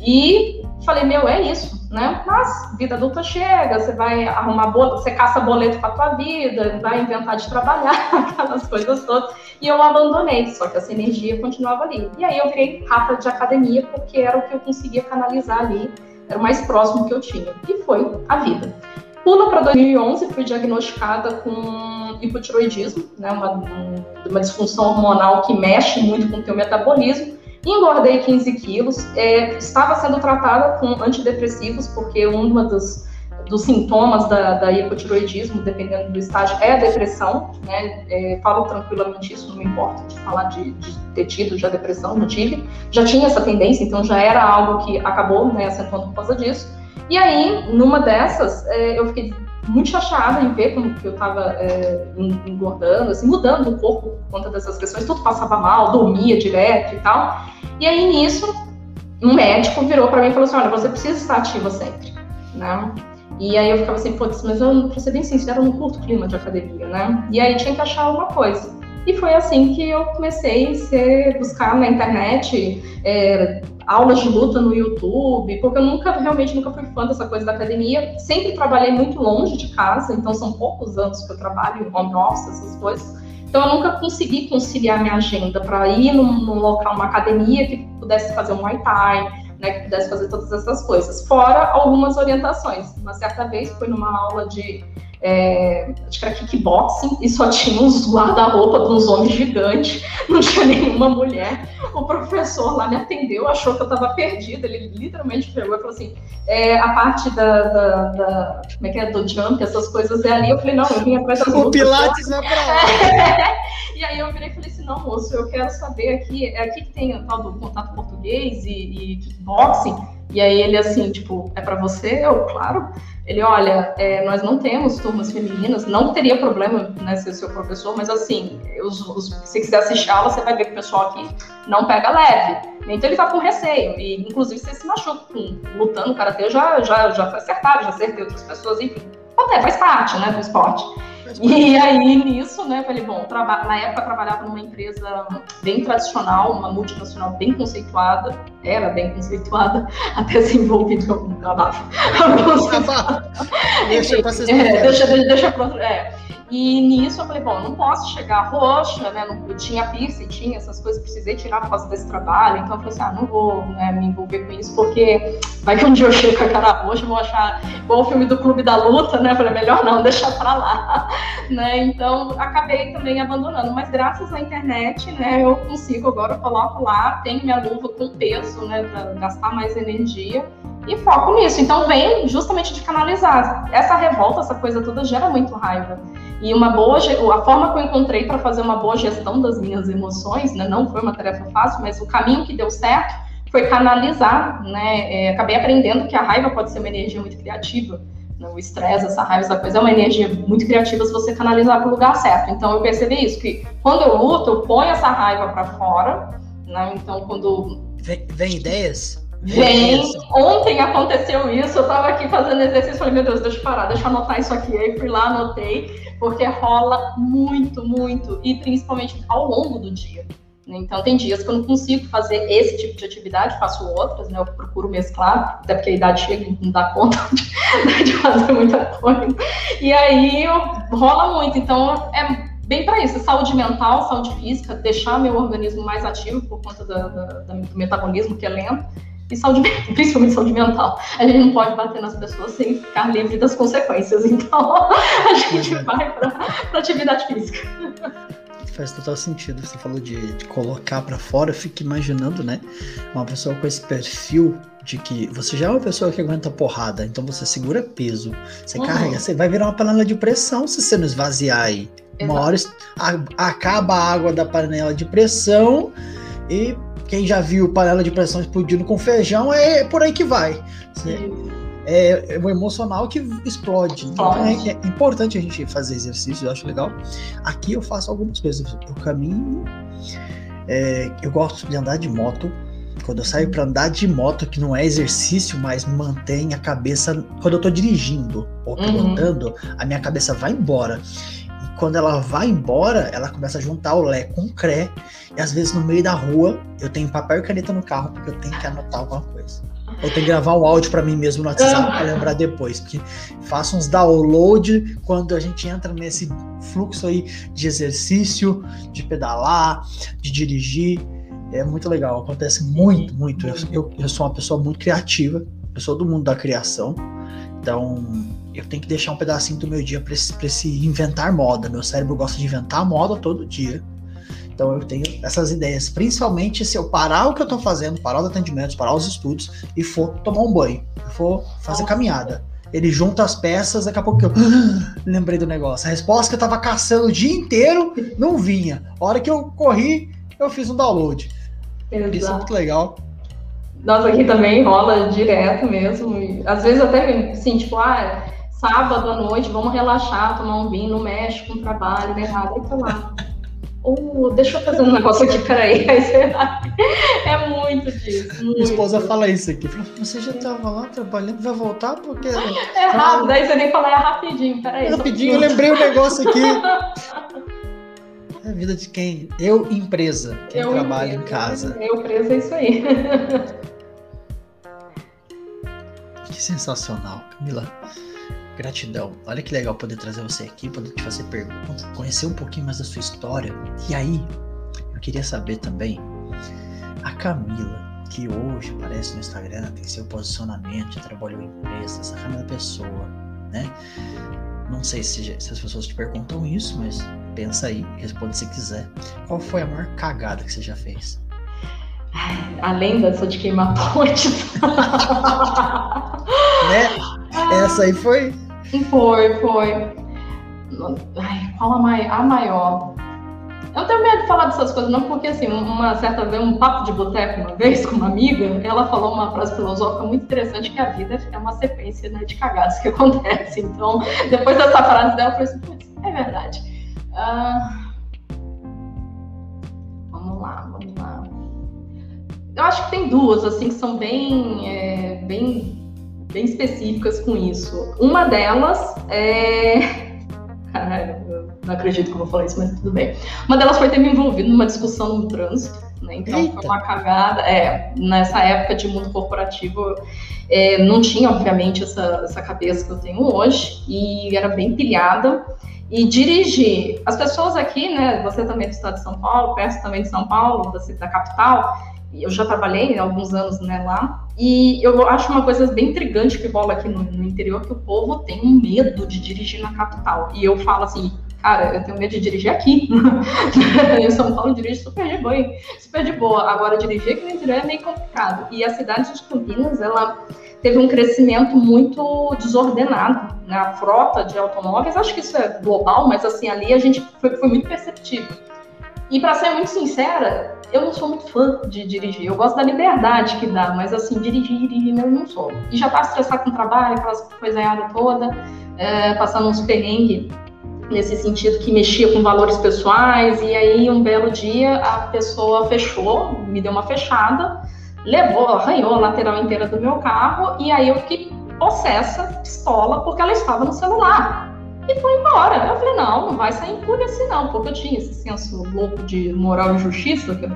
E falei, meu, é isso, né? Mas vida adulta chega, você vai arrumar boleto, você caça boleto para tua vida, vai inventar de trabalhar, [LAUGHS] aquelas coisas todas. E eu abandonei, só que essa energia continuava ali. E aí eu virei rata de academia, porque era o que eu conseguia canalizar ali, era o mais próximo que eu tinha. E foi a vida. Pula para 2011, fui diagnosticada com hipotiroidismo, né, uma, uma disfunção hormonal que mexe muito com o teu metabolismo Engordei 15 quilos, é, estava sendo tratada com antidepressivos, porque um dos, dos sintomas da, da, hipotiroidismo, dependendo do estágio, é a depressão. Né? É, falo tranquilamente isso, não me importa de falar de, de, ter tido já depressão, já tive. Já tinha essa tendência, então já era algo que acabou né, acentuando por causa disso. E aí, numa dessas, é, eu fiquei muito chateada em ver como que eu estava é, engordando, assim, mudando o corpo por conta dessas questões, tudo passava mal, dormia direto e tal. E aí nisso, um médico virou para mim e falou assim: olha, você precisa estar ativa sempre, né? E aí eu ficava assim, putz, mas eu, pra ser bem sincera, eu não curto clima de academia, né? E aí tinha que achar alguma coisa. E foi assim que eu comecei a buscar na internet é, aulas de luta no YouTube, porque eu nunca, realmente nunca fui fã dessa coisa da academia. Sempre trabalhei muito longe de casa, então são poucos anos que eu trabalho home office, essas coisas. Então eu nunca consegui conciliar minha agenda para ir num, num, local, uma academia que pudesse fazer um Muay Thai, né, que pudesse fazer todas essas coisas. Fora algumas orientações. Uma certa vez fui numa aula de é, acho que era kickboxing, e só tinha uns guarda-roupa de uns homens gigantes, [LAUGHS] não tinha nenhuma mulher. O professor lá me atendeu, achou que eu estava perdida, ele literalmente pegou e falou assim: é, a parte da, da, da, como é que é, do jump, essas coisas é ali. Eu falei: não, eu vim atrás das O Pilates não é pra [LAUGHS] lá. e aí eu virei e falei assim: não, moço, eu quero saber aqui, é aqui que tem o tal do contato português e, e kickboxing. E aí ele assim, tipo, é para você? Eu, claro. Ele, olha, é, nós não temos turmas femininas, não teria problema né, ser seu professor, mas assim, os, os, se quiser assistir aula, você vai ver que o pessoal aqui não pega leve. Então ele tá com receio, e inclusive você se machuca lutando no karatê, já, já, já acertado, já acertei outras pessoas, enfim. Até faz parte né, do esporte. E aí, nisso, né, eu falei, bom, na época eu trabalhava numa empresa bem tradicional, uma multinacional bem conceituada, era bem conceituada, [LAUGHS] até se envolver em algum [LAUGHS] trabalho. deixa, deixa, deixa, deixa, deixa, é. E nisso eu falei, bom, não posso chegar roxa, né? Não, eu tinha piercing, tinha essas coisas, precisei tirar por causa desse trabalho. Então eu falei assim, ah, não vou né, me envolver com isso, porque vai que um dia eu chego com a cara roxa, vou achar igual o filme do Clube da Luta, né? Eu falei, melhor não, [LAUGHS] deixa pra lá, né? Então acabei também abandonando. Mas graças à internet, né, eu consigo agora, eu coloco lá, tenho minha luva com peso, né, pra gastar mais energia e foco nisso. Então vem justamente de canalizar. Essa revolta, essa coisa toda gera muito raiva. E uma boa, a forma que eu encontrei para fazer uma boa gestão das minhas emoções, né, não foi uma tarefa fácil, mas o caminho que deu certo foi canalizar, né? É, acabei aprendendo que a raiva pode ser uma energia muito criativa. Né, o estresse, essa raiva, essa coisa é uma energia muito criativa se você canalizar para o lugar certo. Então eu percebi isso, que quando eu luto, eu ponho essa raiva para fora, né? Então quando. Vem, vem ideias? Vem, ontem aconteceu isso, eu tava aqui fazendo exercício, falei, meu Deus, deixa eu parar, deixa eu anotar isso aqui. Aí fui lá, anotei, porque rola muito, muito, e principalmente ao longo do dia. Né? Então, tem dias que eu não consigo fazer esse tipo de atividade, faço outras, né? Eu procuro mesclar, até porque a idade chega e não dá conta [LAUGHS] de, de fazer muita coisa. E aí rola muito. Então, é bem para isso, saúde mental, saúde física, deixar meu organismo mais ativo por conta do, do, do metabolismo que é lento e saúde, [LAUGHS] principalmente saúde mental. A gente não pode bater nas pessoas sem ficar livre das consequências. Então, [LAUGHS] a gente vai para atividade física. Faz total sentido. Você falou de, de colocar para fora. Eu fico imaginando, né? Uma pessoa com esse perfil de que você já é uma pessoa que aguenta porrada, então você segura peso, você uhum. carrega, você vai virar uma panela de pressão se você não esvaziar aí. Exato. Uma hora a, acaba a água da panela de pressão E quem já viu panela de pressão explodindo com feijão é por aí que vai. É, é o emocional que explode. Então é, é, importante a gente fazer exercício, eu acho legal. Aqui eu faço algumas coisas. Eu caminho, é, eu gosto de andar de moto. Quando eu saio para andar de moto, que não é exercício, mas mantém a cabeça. Quando eu tô dirigindo ou pilotando, uhum. a minha cabeça vai embora quando ela vai embora, ela começa a juntar o Lé com o Cré. E às vezes no meio da rua, eu tenho papel e caneta no carro, porque eu tenho que anotar alguma coisa. Eu tenho que gravar um áudio para mim mesmo no WhatsApp para lembrar depois. Porque faço uns download quando a gente entra nesse fluxo aí de exercício, de pedalar, de dirigir. É muito legal, acontece muito, muito. Eu, eu, sou uma pessoa muito criativa, eu sou do mundo da criação. Então, eu tenho que deixar um pedacinho do meu dia para esse, esse inventar moda. Meu cérebro gosta de inventar moda todo dia. Então eu tenho essas ideias, principalmente se eu parar o que eu estou fazendo, parar os atendimentos, parar os estudos e for tomar um banho, for fazer caminhada. Ele junta as peças, daqui a pouco eu [GASPS] lembrei do negócio. A resposta que eu estava caçando o dia inteiro não vinha. A hora que eu corri, eu fiz um download. Exato. Isso é muito legal. Nós aqui também rola direto mesmo. Às vezes até assim, tipo, ah, sábado à noite, vamos relaxar, tomar um vinho, não mexe com o trabalho, nem nada, e tá lá. Oh, deixa eu fazer um negócio aqui, peraí. [LAUGHS] Aí você É muito disso. Muito. Minha esposa fala isso aqui. Você já estava lá trabalhando, vai voltar? Porque. É rápido, aí você nem fala, é rapidinho, peraí. É rapidinho, eu lembrei o um negócio aqui. [LAUGHS] É a vida de quem? Eu, empresa. Quem eu, trabalha empresa, em casa. Eu, empresa, é isso aí. Que sensacional, Camila. Gratidão. Olha que legal poder trazer você aqui, poder te fazer perguntas, conhecer um pouquinho mais da sua história. E aí, eu queria saber também, a Camila, que hoje aparece no Instagram, tem seu posicionamento, já trabalhou em empresa, essa Camila Pessoa, né? Não sei se, se as pessoas te perguntam isso, mas pensa aí, responde se quiser. Qual foi a maior cagada que você já fez? Além dessa de queimar [LAUGHS] pontes. né? Essa aí foi foi, foi. Ai, qual a, mai a maior? Eu tenho medo de falar dessas coisas, não, porque assim, uma certa vez, um papo de boteco uma vez com uma amiga, ela falou uma frase filosófica muito interessante que a vida é uma sequência né, de cagadas que [LAUGHS] acontecem. Então, depois dessa frase dela, eu falei assim, é verdade. Uh... Vamos lá, vamos lá. Eu acho que tem duas, assim, que são bem, é, bem bem específicas com isso. Uma delas é. [LAUGHS] Caralho, não acredito que eu vou falar isso, mas tudo bem. Uma delas foi ter me envolvido numa discussão no trânsito, né? Então Eita. foi uma cagada. É, nessa época de mundo corporativo, é, não tinha, obviamente, essa, essa cabeça que eu tenho hoje, e era bem pilhada. E dirigir. As pessoas aqui, né? Você também é do estado de São Paulo, perto também de São Paulo, da, da capital eu já trabalhei alguns anos né, lá, e eu acho uma coisa bem intrigante que rola aqui no, no, interior, que o povo tem um medo de dirigir na capital. E eu falo assim, cara, eu tenho medo de dirigir aqui. [LAUGHS] em São Paulo dirige super de boa, super de boa. Agora, dirigir aqui no interior é meio complicado. E a cidade de Campinas, ela teve um crescimento muito desordenado. Né? A frota de automóveis, acho que isso é global, mas assim, ali a gente foi, foi muito perceptível. E para ser muito sincera, eu não sou muito fã de dirigir. Eu gosto da liberdade que dá, mas assim, dirigir, dirigir eu não sou. E já tá estressado com o trabalho, aquelas coisaiadas toda, é, passando uns perrengues nesse sentido que mexia com valores pessoais. E aí, um belo dia, a pessoa fechou, me deu uma fechada, levou, arranhou a lateral inteira do meu carro, e aí eu fiquei possessa, pistola, porque ela estava no celular e foi embora. Eu falei, não, não vai sair impune assim não, porque eu tinha esse senso louco de moral e justiça, que eu,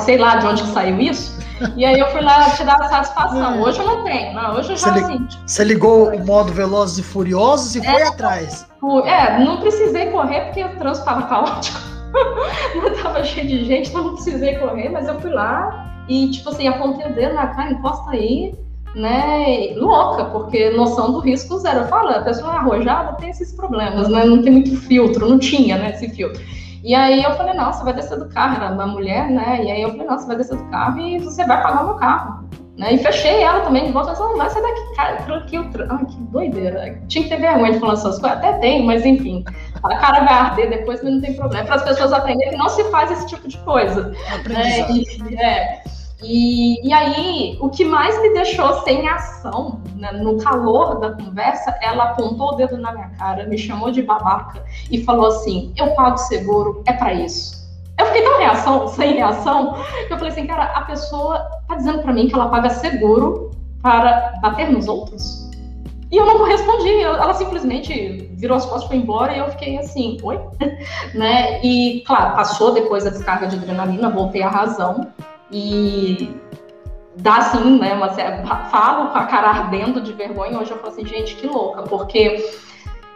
sei lá de onde que saiu isso. E aí eu fui lá te dar satisfação. É. Hoje eu não tenho, não, hoje eu já você, assim, você ligou o modo Velozes e Furiosos e é, foi atrás. É, não precisei correr porque o trânsito estava caótico. [LAUGHS] não tava cheio de gente, então não precisei correr, mas eu fui lá e, tipo assim, apontei o dedo na cara, encosta aí, né, louca, porque noção do risco zero. Eu falo, a pessoa arrojada tem esses problemas, né? Não tem muito filtro, não tinha, né, esse filtro. E aí eu falei, nossa, vai descer do carro, era uma mulher, né? E aí eu falei, nossa, vai descer do carro e você vai pagar o meu carro. Né? E fechei ela também de volta, não, vai sair daqui, cara, tranquilo, ai, que doideira. Tinha que ter vergonha de falar essas coisas, até tem, mas enfim, a cara vai arder depois, mas não tem problema. Para as pessoas aprenderem que não se faz esse tipo de coisa. Né? E, é, e, e, aí, o que mais me deixou sem ação, né, no calor da conversa, ela apontou o dedo na minha cara, me chamou de babaca e falou assim: Eu pago seguro, é para isso. Eu fiquei tão reação, sem reação, que eu falei assim, cara, a pessoa tá dizendo para mim que ela paga seguro para bater nos outros. E eu não correspondi, ela simplesmente virou as costas foi embora e eu fiquei assim, oi? [LAUGHS] né? E, claro, passou depois a descarga de adrenalina, voltei à razão e dá assim, né? Uma, falo com a cara ardendo de vergonha. Hoje eu falo assim, gente, que louca, porque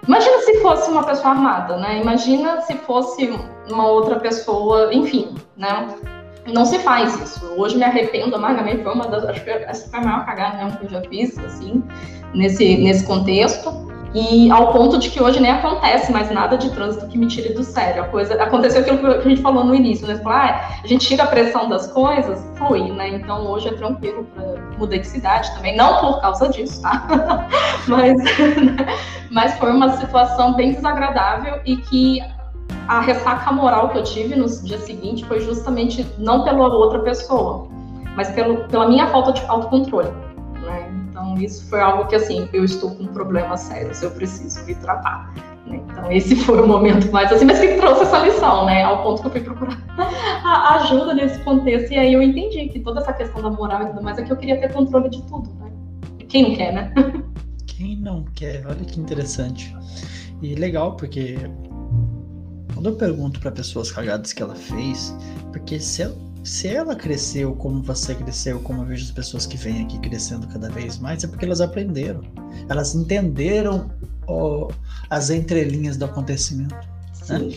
Imagina se fosse uma pessoa armada, né? Imagina se fosse uma outra pessoa, enfim, né? Não se faz isso. Hoje me arrependo amargamente, foi uma das, acho que essa foi a maior cagada mesmo que eu já fiz, assim, nesse, nesse contexto. E ao ponto de que hoje nem acontece mais nada de trânsito que me tire do sério. A coisa, aconteceu aquilo que a gente falou no início, né? Falar, ah, a gente tira a pressão das coisas, flui, né? Então hoje é tranquilo para mudar de cidade também, não por causa disso, tá? [LAUGHS] mas, [LAUGHS] mas foi uma situação bem desagradável e que a ressaca moral que eu tive no dia seguinte foi justamente não pela outra pessoa, mas pelo, pela minha falta de autocontrole. Então, isso foi algo que, assim, eu estou com problemas sérios, eu preciso me tratar. Né? Então, esse [LAUGHS] foi o momento mais assim, mas que trouxe essa lição, né? Ao ponto que eu fui procurar [LAUGHS] a ajuda nesse contexto. E aí eu entendi que toda essa questão da moral e tudo mais é que eu queria ter controle de tudo, né? Quem não quer, né? [LAUGHS] Quem não quer? Olha que interessante. E legal, porque quando eu pergunto para pessoas cagadas que ela fez, porque se ela se ela cresceu como você cresceu, como eu vejo as pessoas que vêm aqui crescendo cada vez mais, é porque elas aprenderam. Elas entenderam as entrelinhas do acontecimento. Né?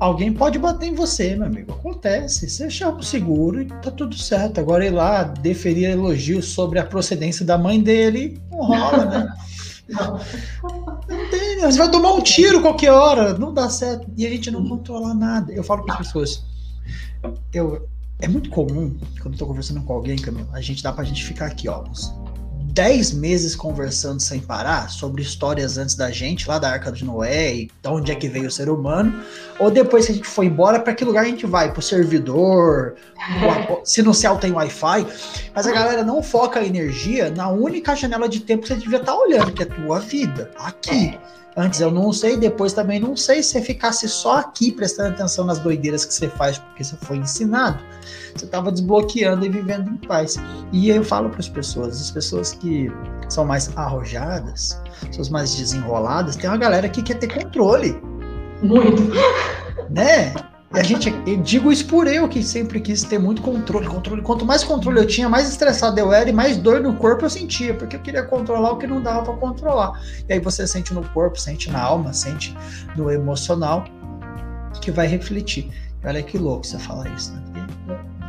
Alguém pode bater em você, meu amigo. Acontece. Você chama o seguro e tá tudo certo. Agora ir lá deferir elogios sobre a procedência da mãe dele, não rola, né? Não. não tem, você vai tomar um tiro qualquer hora, não dá certo. E a gente não controla nada. Eu falo para as pessoas. Eu, é muito comum, quando eu tô conversando com alguém, Camilo, a gente dá pra gente ficar aqui, ó, uns 10 meses conversando sem parar sobre histórias antes da gente, lá da Arca de Noé, e de onde é que veio o ser humano, ou depois que a gente foi embora, para que lugar a gente vai? Pro servidor, [LAUGHS] se no céu tem Wi-Fi. Mas a galera não foca a energia na única janela de tempo que você devia estar tá olhando, que é a tua vida, aqui. Antes eu não sei, depois também não sei. Se você ficasse só aqui prestando atenção nas doideiras que você faz porque você foi ensinado, você estava desbloqueando e vivendo em paz. E eu falo para as pessoas, as pessoas que são mais arrojadas, pessoas mais desenroladas, tem uma galera que quer ter controle. Muito. Né? E a gente, eu digo isso por eu, que sempre quis ter muito controle, controle. Quanto mais controle eu tinha, mais estressado eu era e mais dor no corpo eu sentia, porque eu queria controlar o que não dava para controlar. E aí você sente no corpo, sente na alma, sente no emocional, que vai refletir. Olha que louco você falar isso, né?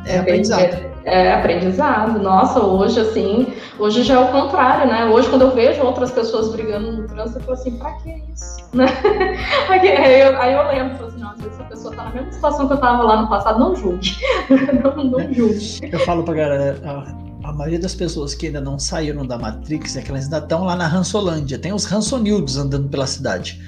É, aprendizado. É, aprendizado. Nossa, hoje, assim, hoje já é o contrário, né? Hoje, quando eu vejo outras pessoas brigando no trânsito, eu falo assim, pra que isso? [LAUGHS] Né? aí, eu, aí eu lembro, assim, nossa, essa pessoa tá na mesma situação que eu tava lá no passado, não julgue. [LAUGHS] não, não julgue. Eu falo pra galera, a, maioria das pessoas que ainda não saíram da Matrix é que elas ainda estão lá na Ransolândia. Tem os Ransonildos andando pela cidade.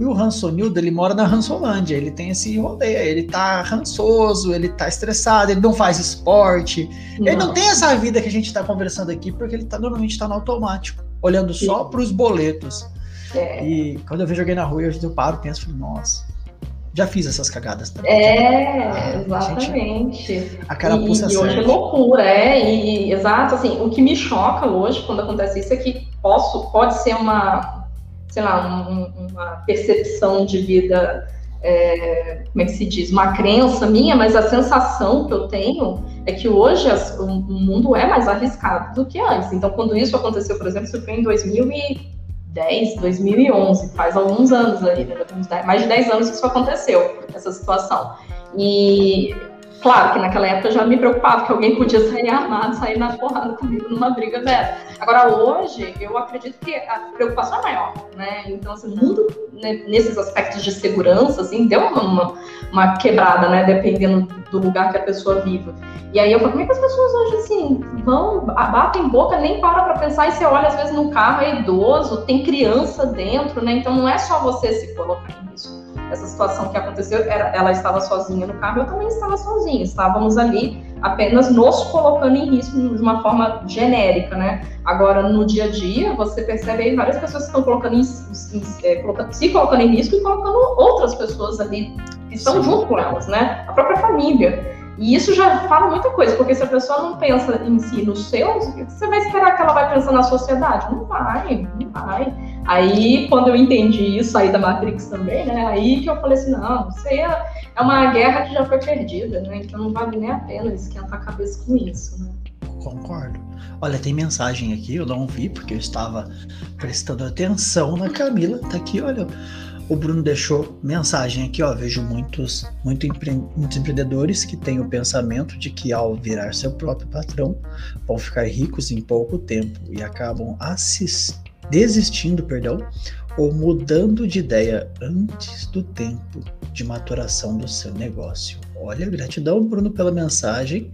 E o Hansonildo, ele mora na Ransolândia, ele tem esse rolê, ele tá rançoso, ele tá estressado, ele não faz esporte, não. ele não tem essa vida que a gente tá conversando aqui, porque ele tá, normalmente tá no automático, olhando só para os boletos. É. E quando eu vejo alguém na rua, eu, eu paro, penso, nossa, já fiz essas cagadas também. É, ah, exatamente. Gente, a carapuça e, e hoje é loucura, é, e exato, assim, o que me choca hoje quando acontece isso é que posso, pode ser uma, sei lá, um, uma percepção de vida, é, como é que se diz, uma crença minha, mas a sensação que eu tenho é que hoje as, o, mundo é mais arriscado do que antes. Então, quando isso aconteceu, por exemplo, isso foi em 2010, 2011, faz alguns anos aí, né? mais de 10 anos que isso aconteceu, essa situação. E Claro que naquela época eu já me preocupava que alguém podia sair armado, sair na porrada comigo numa briga dessa. Agora, hoje, eu acredito que a preocupação é maior, né? Então, assim, o mundo, né, nesses aspectos de segurança, assim, deu uma, uma, quebrada, né? Dependendo do lugar que a pessoa viva. E aí eu falo, como é que as pessoas hoje, assim, vão, batem boca, nem para pra pensar, e você olha, às vezes, no carro, é idoso, tem criança dentro, né? Então, não é só você se colocar risco essa situação que aconteceu, era, ela estava sozinha no carro, eu também estava sozinha. Estávamos ali apenas nos colocando em risco de uma forma genérica, né? Agora, no dia a dia, você percebe aí várias pessoas que estão colocando, em, em, é, colocando se colocando em risco e colocando outras pessoas ali que estão Sim. junto com elas, né? A própria família. E isso já fala muita coisa, porque se a pessoa não pensa em si, nos seus, você vai esperar que ela vai pensar na sociedade? Não vai, não vai. Aí, quando eu entendi isso, aí da Matrix também, né? Aí que eu falei assim, não, isso aí é, é uma guerra que já foi perdida, né? Então não vale nem a pena esquentar a cabeça com isso, né? Concordo. Olha, tem mensagem aqui, eu não vi, porque eu estava prestando atenção na Camila. Tá aqui, olha. O Bruno deixou mensagem aqui, ó. Vejo muitos, muito empre muitos empreendedores que têm o pensamento de que ao virar seu próprio patrão vão ficar ricos em pouco tempo e acabam desistindo, perdão, ou mudando de ideia antes do tempo de maturação do seu negócio. Olha, gratidão, Bruno, pela mensagem.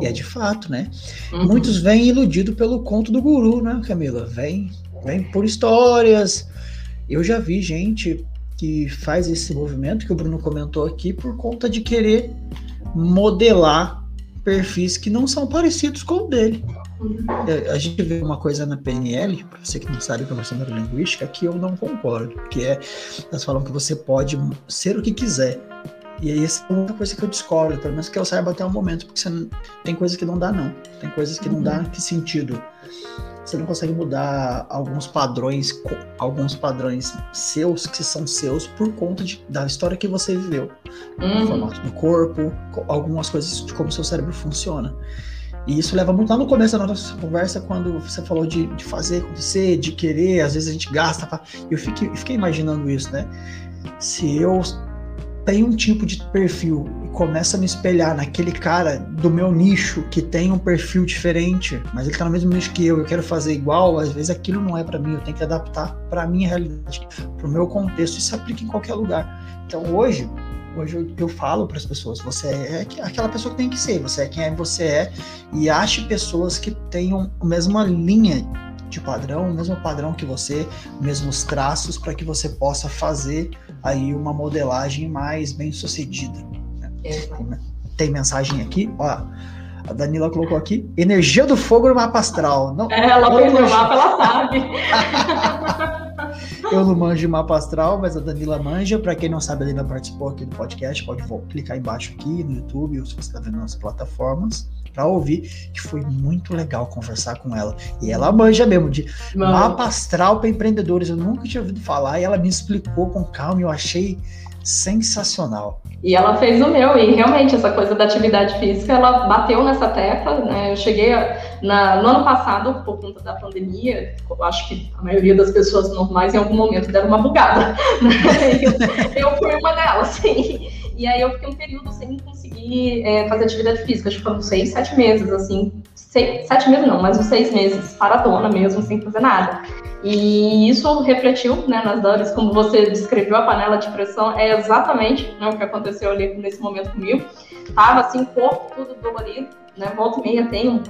E é de fato, né? Uhum. Muitos vêm iludidos pelo conto do guru, né, Camila? Vem, vem por histórias. Eu já vi gente que faz esse movimento que o Bruno comentou aqui por conta de querer modelar perfis que não são parecidos com o dele. É, a gente vê uma coisa na PNL, para você que não sabe programação neurolinguística, que eu não concordo, que é, elas falam que você pode ser o que quiser. E aí essa é uma coisa que eu discordo, pelo menos que eu saiba até o momento, porque não, tem coisas que não dá não, tem coisas que não dá que sentido você não consegue mudar alguns padrões, alguns padrões seus que são seus por conta de, da história que você viveu, uhum. o formato do corpo, algumas coisas de como seu cérebro funciona. E isso leva muito lá no começo da nossa conversa, quando você falou de, de fazer acontecer, de querer, às vezes a gente gasta. Pra... Eu fiquei, fiquei imaginando isso, né? Se eu tem um tipo de perfil e começa a me espelhar naquele cara do meu nicho que tem um perfil diferente, mas ele tá no mesmo nicho que eu, eu quero fazer igual, às vezes aquilo não é para mim, eu tenho que adaptar para minha realidade, para o meu contexto. Isso aplica em qualquer lugar. Então hoje, hoje eu, eu falo para as pessoas, você é aquela pessoa que tem que ser, você é quem é, você é e ache pessoas que tenham a mesma linha de padrão, o mesmo padrão que você, mesmos traços para que você possa fazer aí uma modelagem mais bem sucedida. Né? Tem mensagem aqui, ó. A Danila colocou aqui, energia do fogo no mapa astral. Não, é, ela fez o mapa, ela sabe. [LAUGHS] Eu não manjo mapa astral, mas a Danila manja. Para quem não sabe, a Danila participou aqui do podcast. Pode clicar embaixo aqui no YouTube ou se você está vendo nas plataformas para ouvir, que foi muito legal conversar com ela. E ela manja mesmo de Mano. mapa astral para empreendedores. Eu nunca tinha ouvido falar e ela me explicou com calma e eu achei sensacional. E ela fez o meu, e realmente essa coisa da atividade física, ela bateu nessa tecla, né? Eu cheguei na, no ano passado, por conta da pandemia, eu acho que a maioria das pessoas normais em algum momento deram uma bugada. [LAUGHS] Né? Eu, eu fui uma delas, sim. E aí eu fiquei um período sem conseguir é, fazer atividade física, acho que foram seis, sete meses, assim. Seis, sete meses não, mas uns seis meses, paradona mesmo, sem fazer nada. E isso refletiu né, nas dores, como você descreveu a panela de pressão, é exatamente né, o que aconteceu ali nesse momento comigo. Tava assim, corpo tudo dolorido, né? Volta e meia tem um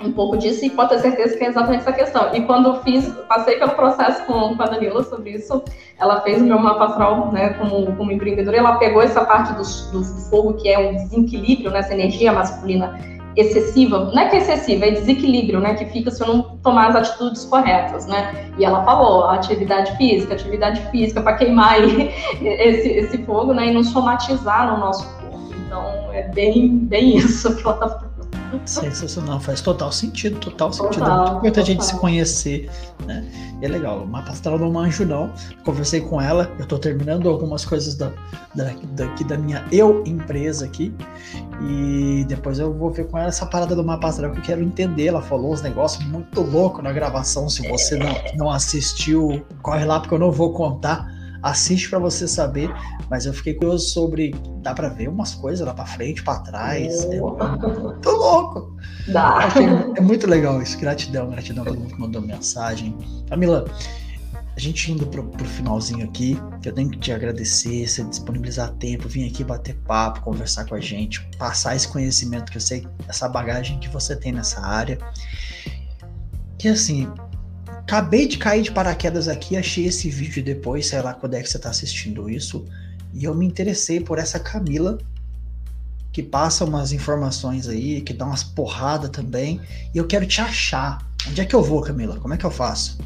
um pouco disso e pode ter certeza que é exatamente essa questão. E quando fiz, passei pelo processo com, com a Danila sobre isso, ela fez o meu mapa astral, né, como, como empreendedora, ela pegou essa parte do, do fogo, que é um desequilíbrio, né, essa energia masculina excessiva, não é que é excessiva, é desequilíbrio, né, que fica se eu não tomar as atitudes corretas, né, e ela falou, atividade física, atividade física para queimar [LAUGHS] esse, esse fogo, né, e não somatizar no nosso corpo, então é bem, bem isso que ela está Sensacional, faz total sentido, total sentido. Total, é muito importante a gente se conhecer, né? E é legal. O mapa astral não manjo, não. Conversei com ela, eu tô terminando algumas coisas da, da, daqui da minha eu empresa aqui. E depois eu vou ver com ela essa parada do mapa astral que eu quero entender. Ela falou uns negócios muito loucos na gravação. Se você não, não assistiu, corre lá, porque eu não vou contar assiste para você saber, mas eu fiquei curioso sobre, dá para ver umas coisas lá para frente, para trás, é, tô louco. Dá. É muito legal isso, gratidão, gratidão a todo mundo que mandou mensagem. Camila, a gente indo pro, pro finalzinho aqui, eu tenho que te agradecer, você disponibilizar tempo, vir aqui bater papo, conversar com a gente, passar esse conhecimento que eu sei, essa bagagem que você tem nessa área. Que assim, acabei de cair de paraquedas aqui, achei esse vídeo depois, sei lá quando é que você está assistindo isso, e eu me interessei por essa Camila, que passa umas informações aí, que dá umas porradas também, e eu quero te achar. Onde é que eu vou, Camila? Como é que eu faço?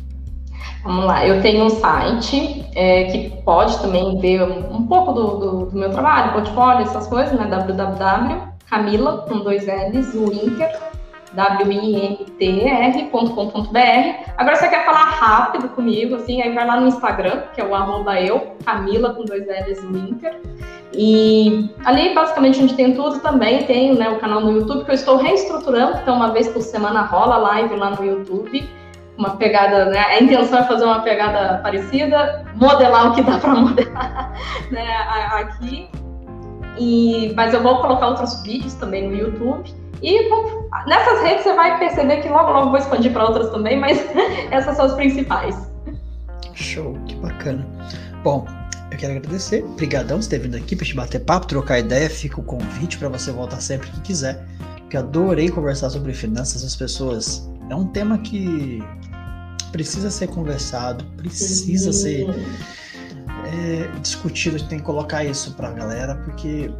Vamos lá, eu tenho um site é, que pode também ver um, pouco do, do, do, meu trabalho, portfólio, essas coisas, né? www.camila, com dois L's, Winter, winter.com.br. Agora, você quer falar rápido comigo, assim, aí vai lá no Instagram, que é o arroba eu, Camila, com dois L's, Winter. E ali, basicamente, onde tem tudo também, tem né, o canal no YouTube, que eu estou reestruturando, então uma vez por semana rola live lá no YouTube uma pegada, né? A intenção é fazer uma pegada parecida, modelar o que dá para [LAUGHS] modelar né, aqui. E, mas eu vou colocar outros vídeos também no YouTube. E nessas redes você vai perceber que logo logo vou expandir para outras também, mas [LAUGHS] essas são as principais. Show, que bacana. Bom, eu quero agradecer. Obrigadão por ter vindo aqui para te bater papo, trocar ideia. Fica o convite para você voltar sempre que quiser. Porque adorei conversar sobre finanças. As pessoas. É um tema que precisa ser conversado, precisa ser é, discutido, a gente tem que colocar isso para a galera, porque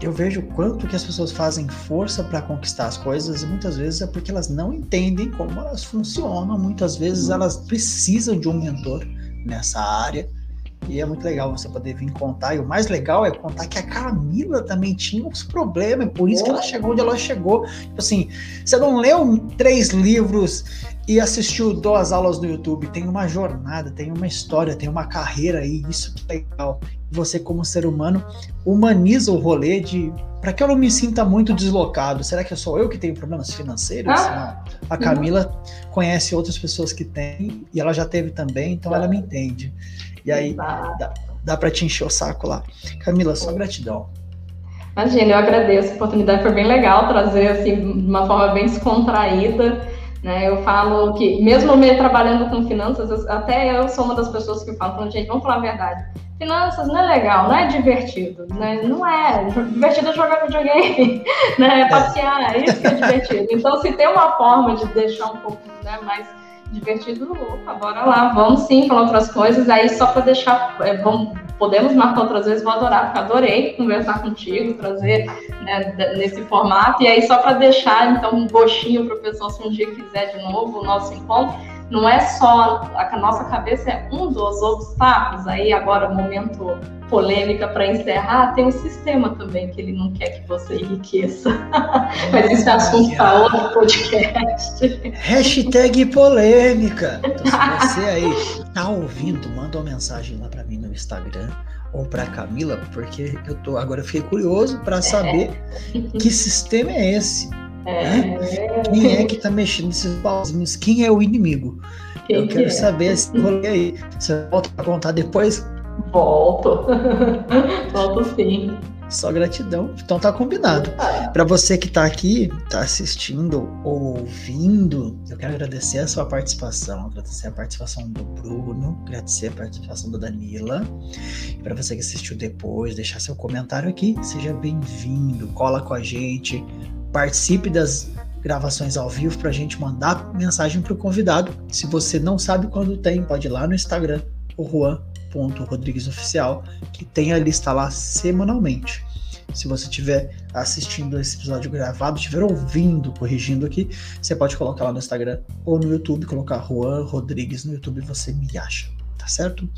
eu vejo o quanto que as pessoas fazem força para conquistar as coisas e muitas vezes é porque elas não entendem como elas funcionam, muitas vezes uhum. elas precisam de um mentor nessa área e é muito legal você poder vir contar. E o mais legal é contar que a Camila também tinha uns problemas, por isso que ela chegou onde ela chegou. Tipo assim, você não leu três livros e assistiu duas aulas no YouTube. Tem uma jornada, tem uma história, tem uma carreira aí. Isso que é legal. Você, como ser humano, humaniza o rolê de. Para que eu não me sinta muito deslocado? Será que é só eu que tenho problemas financeiros? Ah, não. A Camila uhum. conhece outras pessoas que têm e ela já teve também, então ela me entende. E aí dá, dá para te encher o saco lá. Camila, só gratidão. Imagina, eu agradeço a oportunidade, foi bem legal trazer assim, de uma forma bem descontraída. Né? Eu falo que, mesmo me trabalhando com finanças, até eu sou uma das pessoas que falam, gente, vamos falar a verdade. Finanças não é legal, não é divertido, né? Não é. Divertido é jogar videogame, [LAUGHS] né? É passear, é isso que é divertido. Então, se tem uma forma de deixar um pouco né, mais divertido, opa, bora lá, vamos sim falar outras coisas. Aí só para deixar, é, vamos, podemos marcar outras vezes, vou adorar, porque adorei conversar contigo, trazer né, nesse formato. E aí só para deixar então um gostinho para o pessoal se um dia quiser de novo o nosso encontro não é só a nossa cabeça é um dos obstáculos. Aí agora momento polêmica para encerrar, tem um sistema também que ele não quer que você enriqueça. [LAUGHS] Mas isso é assunto para outro podcast. Hashtag polêmica. Então, se você aí tá ouvindo, manda uma mensagem lá para mim no Instagram ou para Camila, porque eu tô agora eu fiquei curioso para saber é. que sistema é esse. É. Quem é que tá mexendo nesses pauzinhos? Quem é o inimigo? Quem eu quero é? saber esse rolê aí. Você volta pra contar depois? Volto. [LAUGHS] Volto sim. Só gratidão. Então tá combinado. Para você que tá aqui, tá assistindo ou ouvindo, eu quero agradecer a sua participação, agradecer a participação do Bruno, agradecer a participação da Danila. Para você que assistiu depois, deixar seu comentário aqui, seja bem-vindo, cola com a gente, participe das gravações ao vivo para a gente mandar mensagem para o convidado. Se você não sabe quando tem, pode ir lá no Instagram, o Juan.rodriguesoficial, que tem a lista lá semanalmente. Se você estiver assistindo esse episódio gravado, estiver ouvindo, corrigindo aqui, você pode colocar lá no Instagram ou no YouTube, colocar Juan Rodrigues no YouTube, você me acha, tá certo?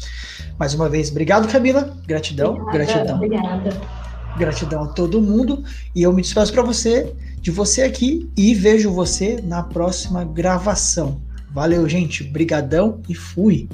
Mais uma vez, obrigado, Camila. Gratidão, obrigada, gratidão. Obrigada. Gratidão a todo mundo e eu me despeço para você, de você aqui e vejo você na próxima gravação. Valeu, gente. Brigadão e fui.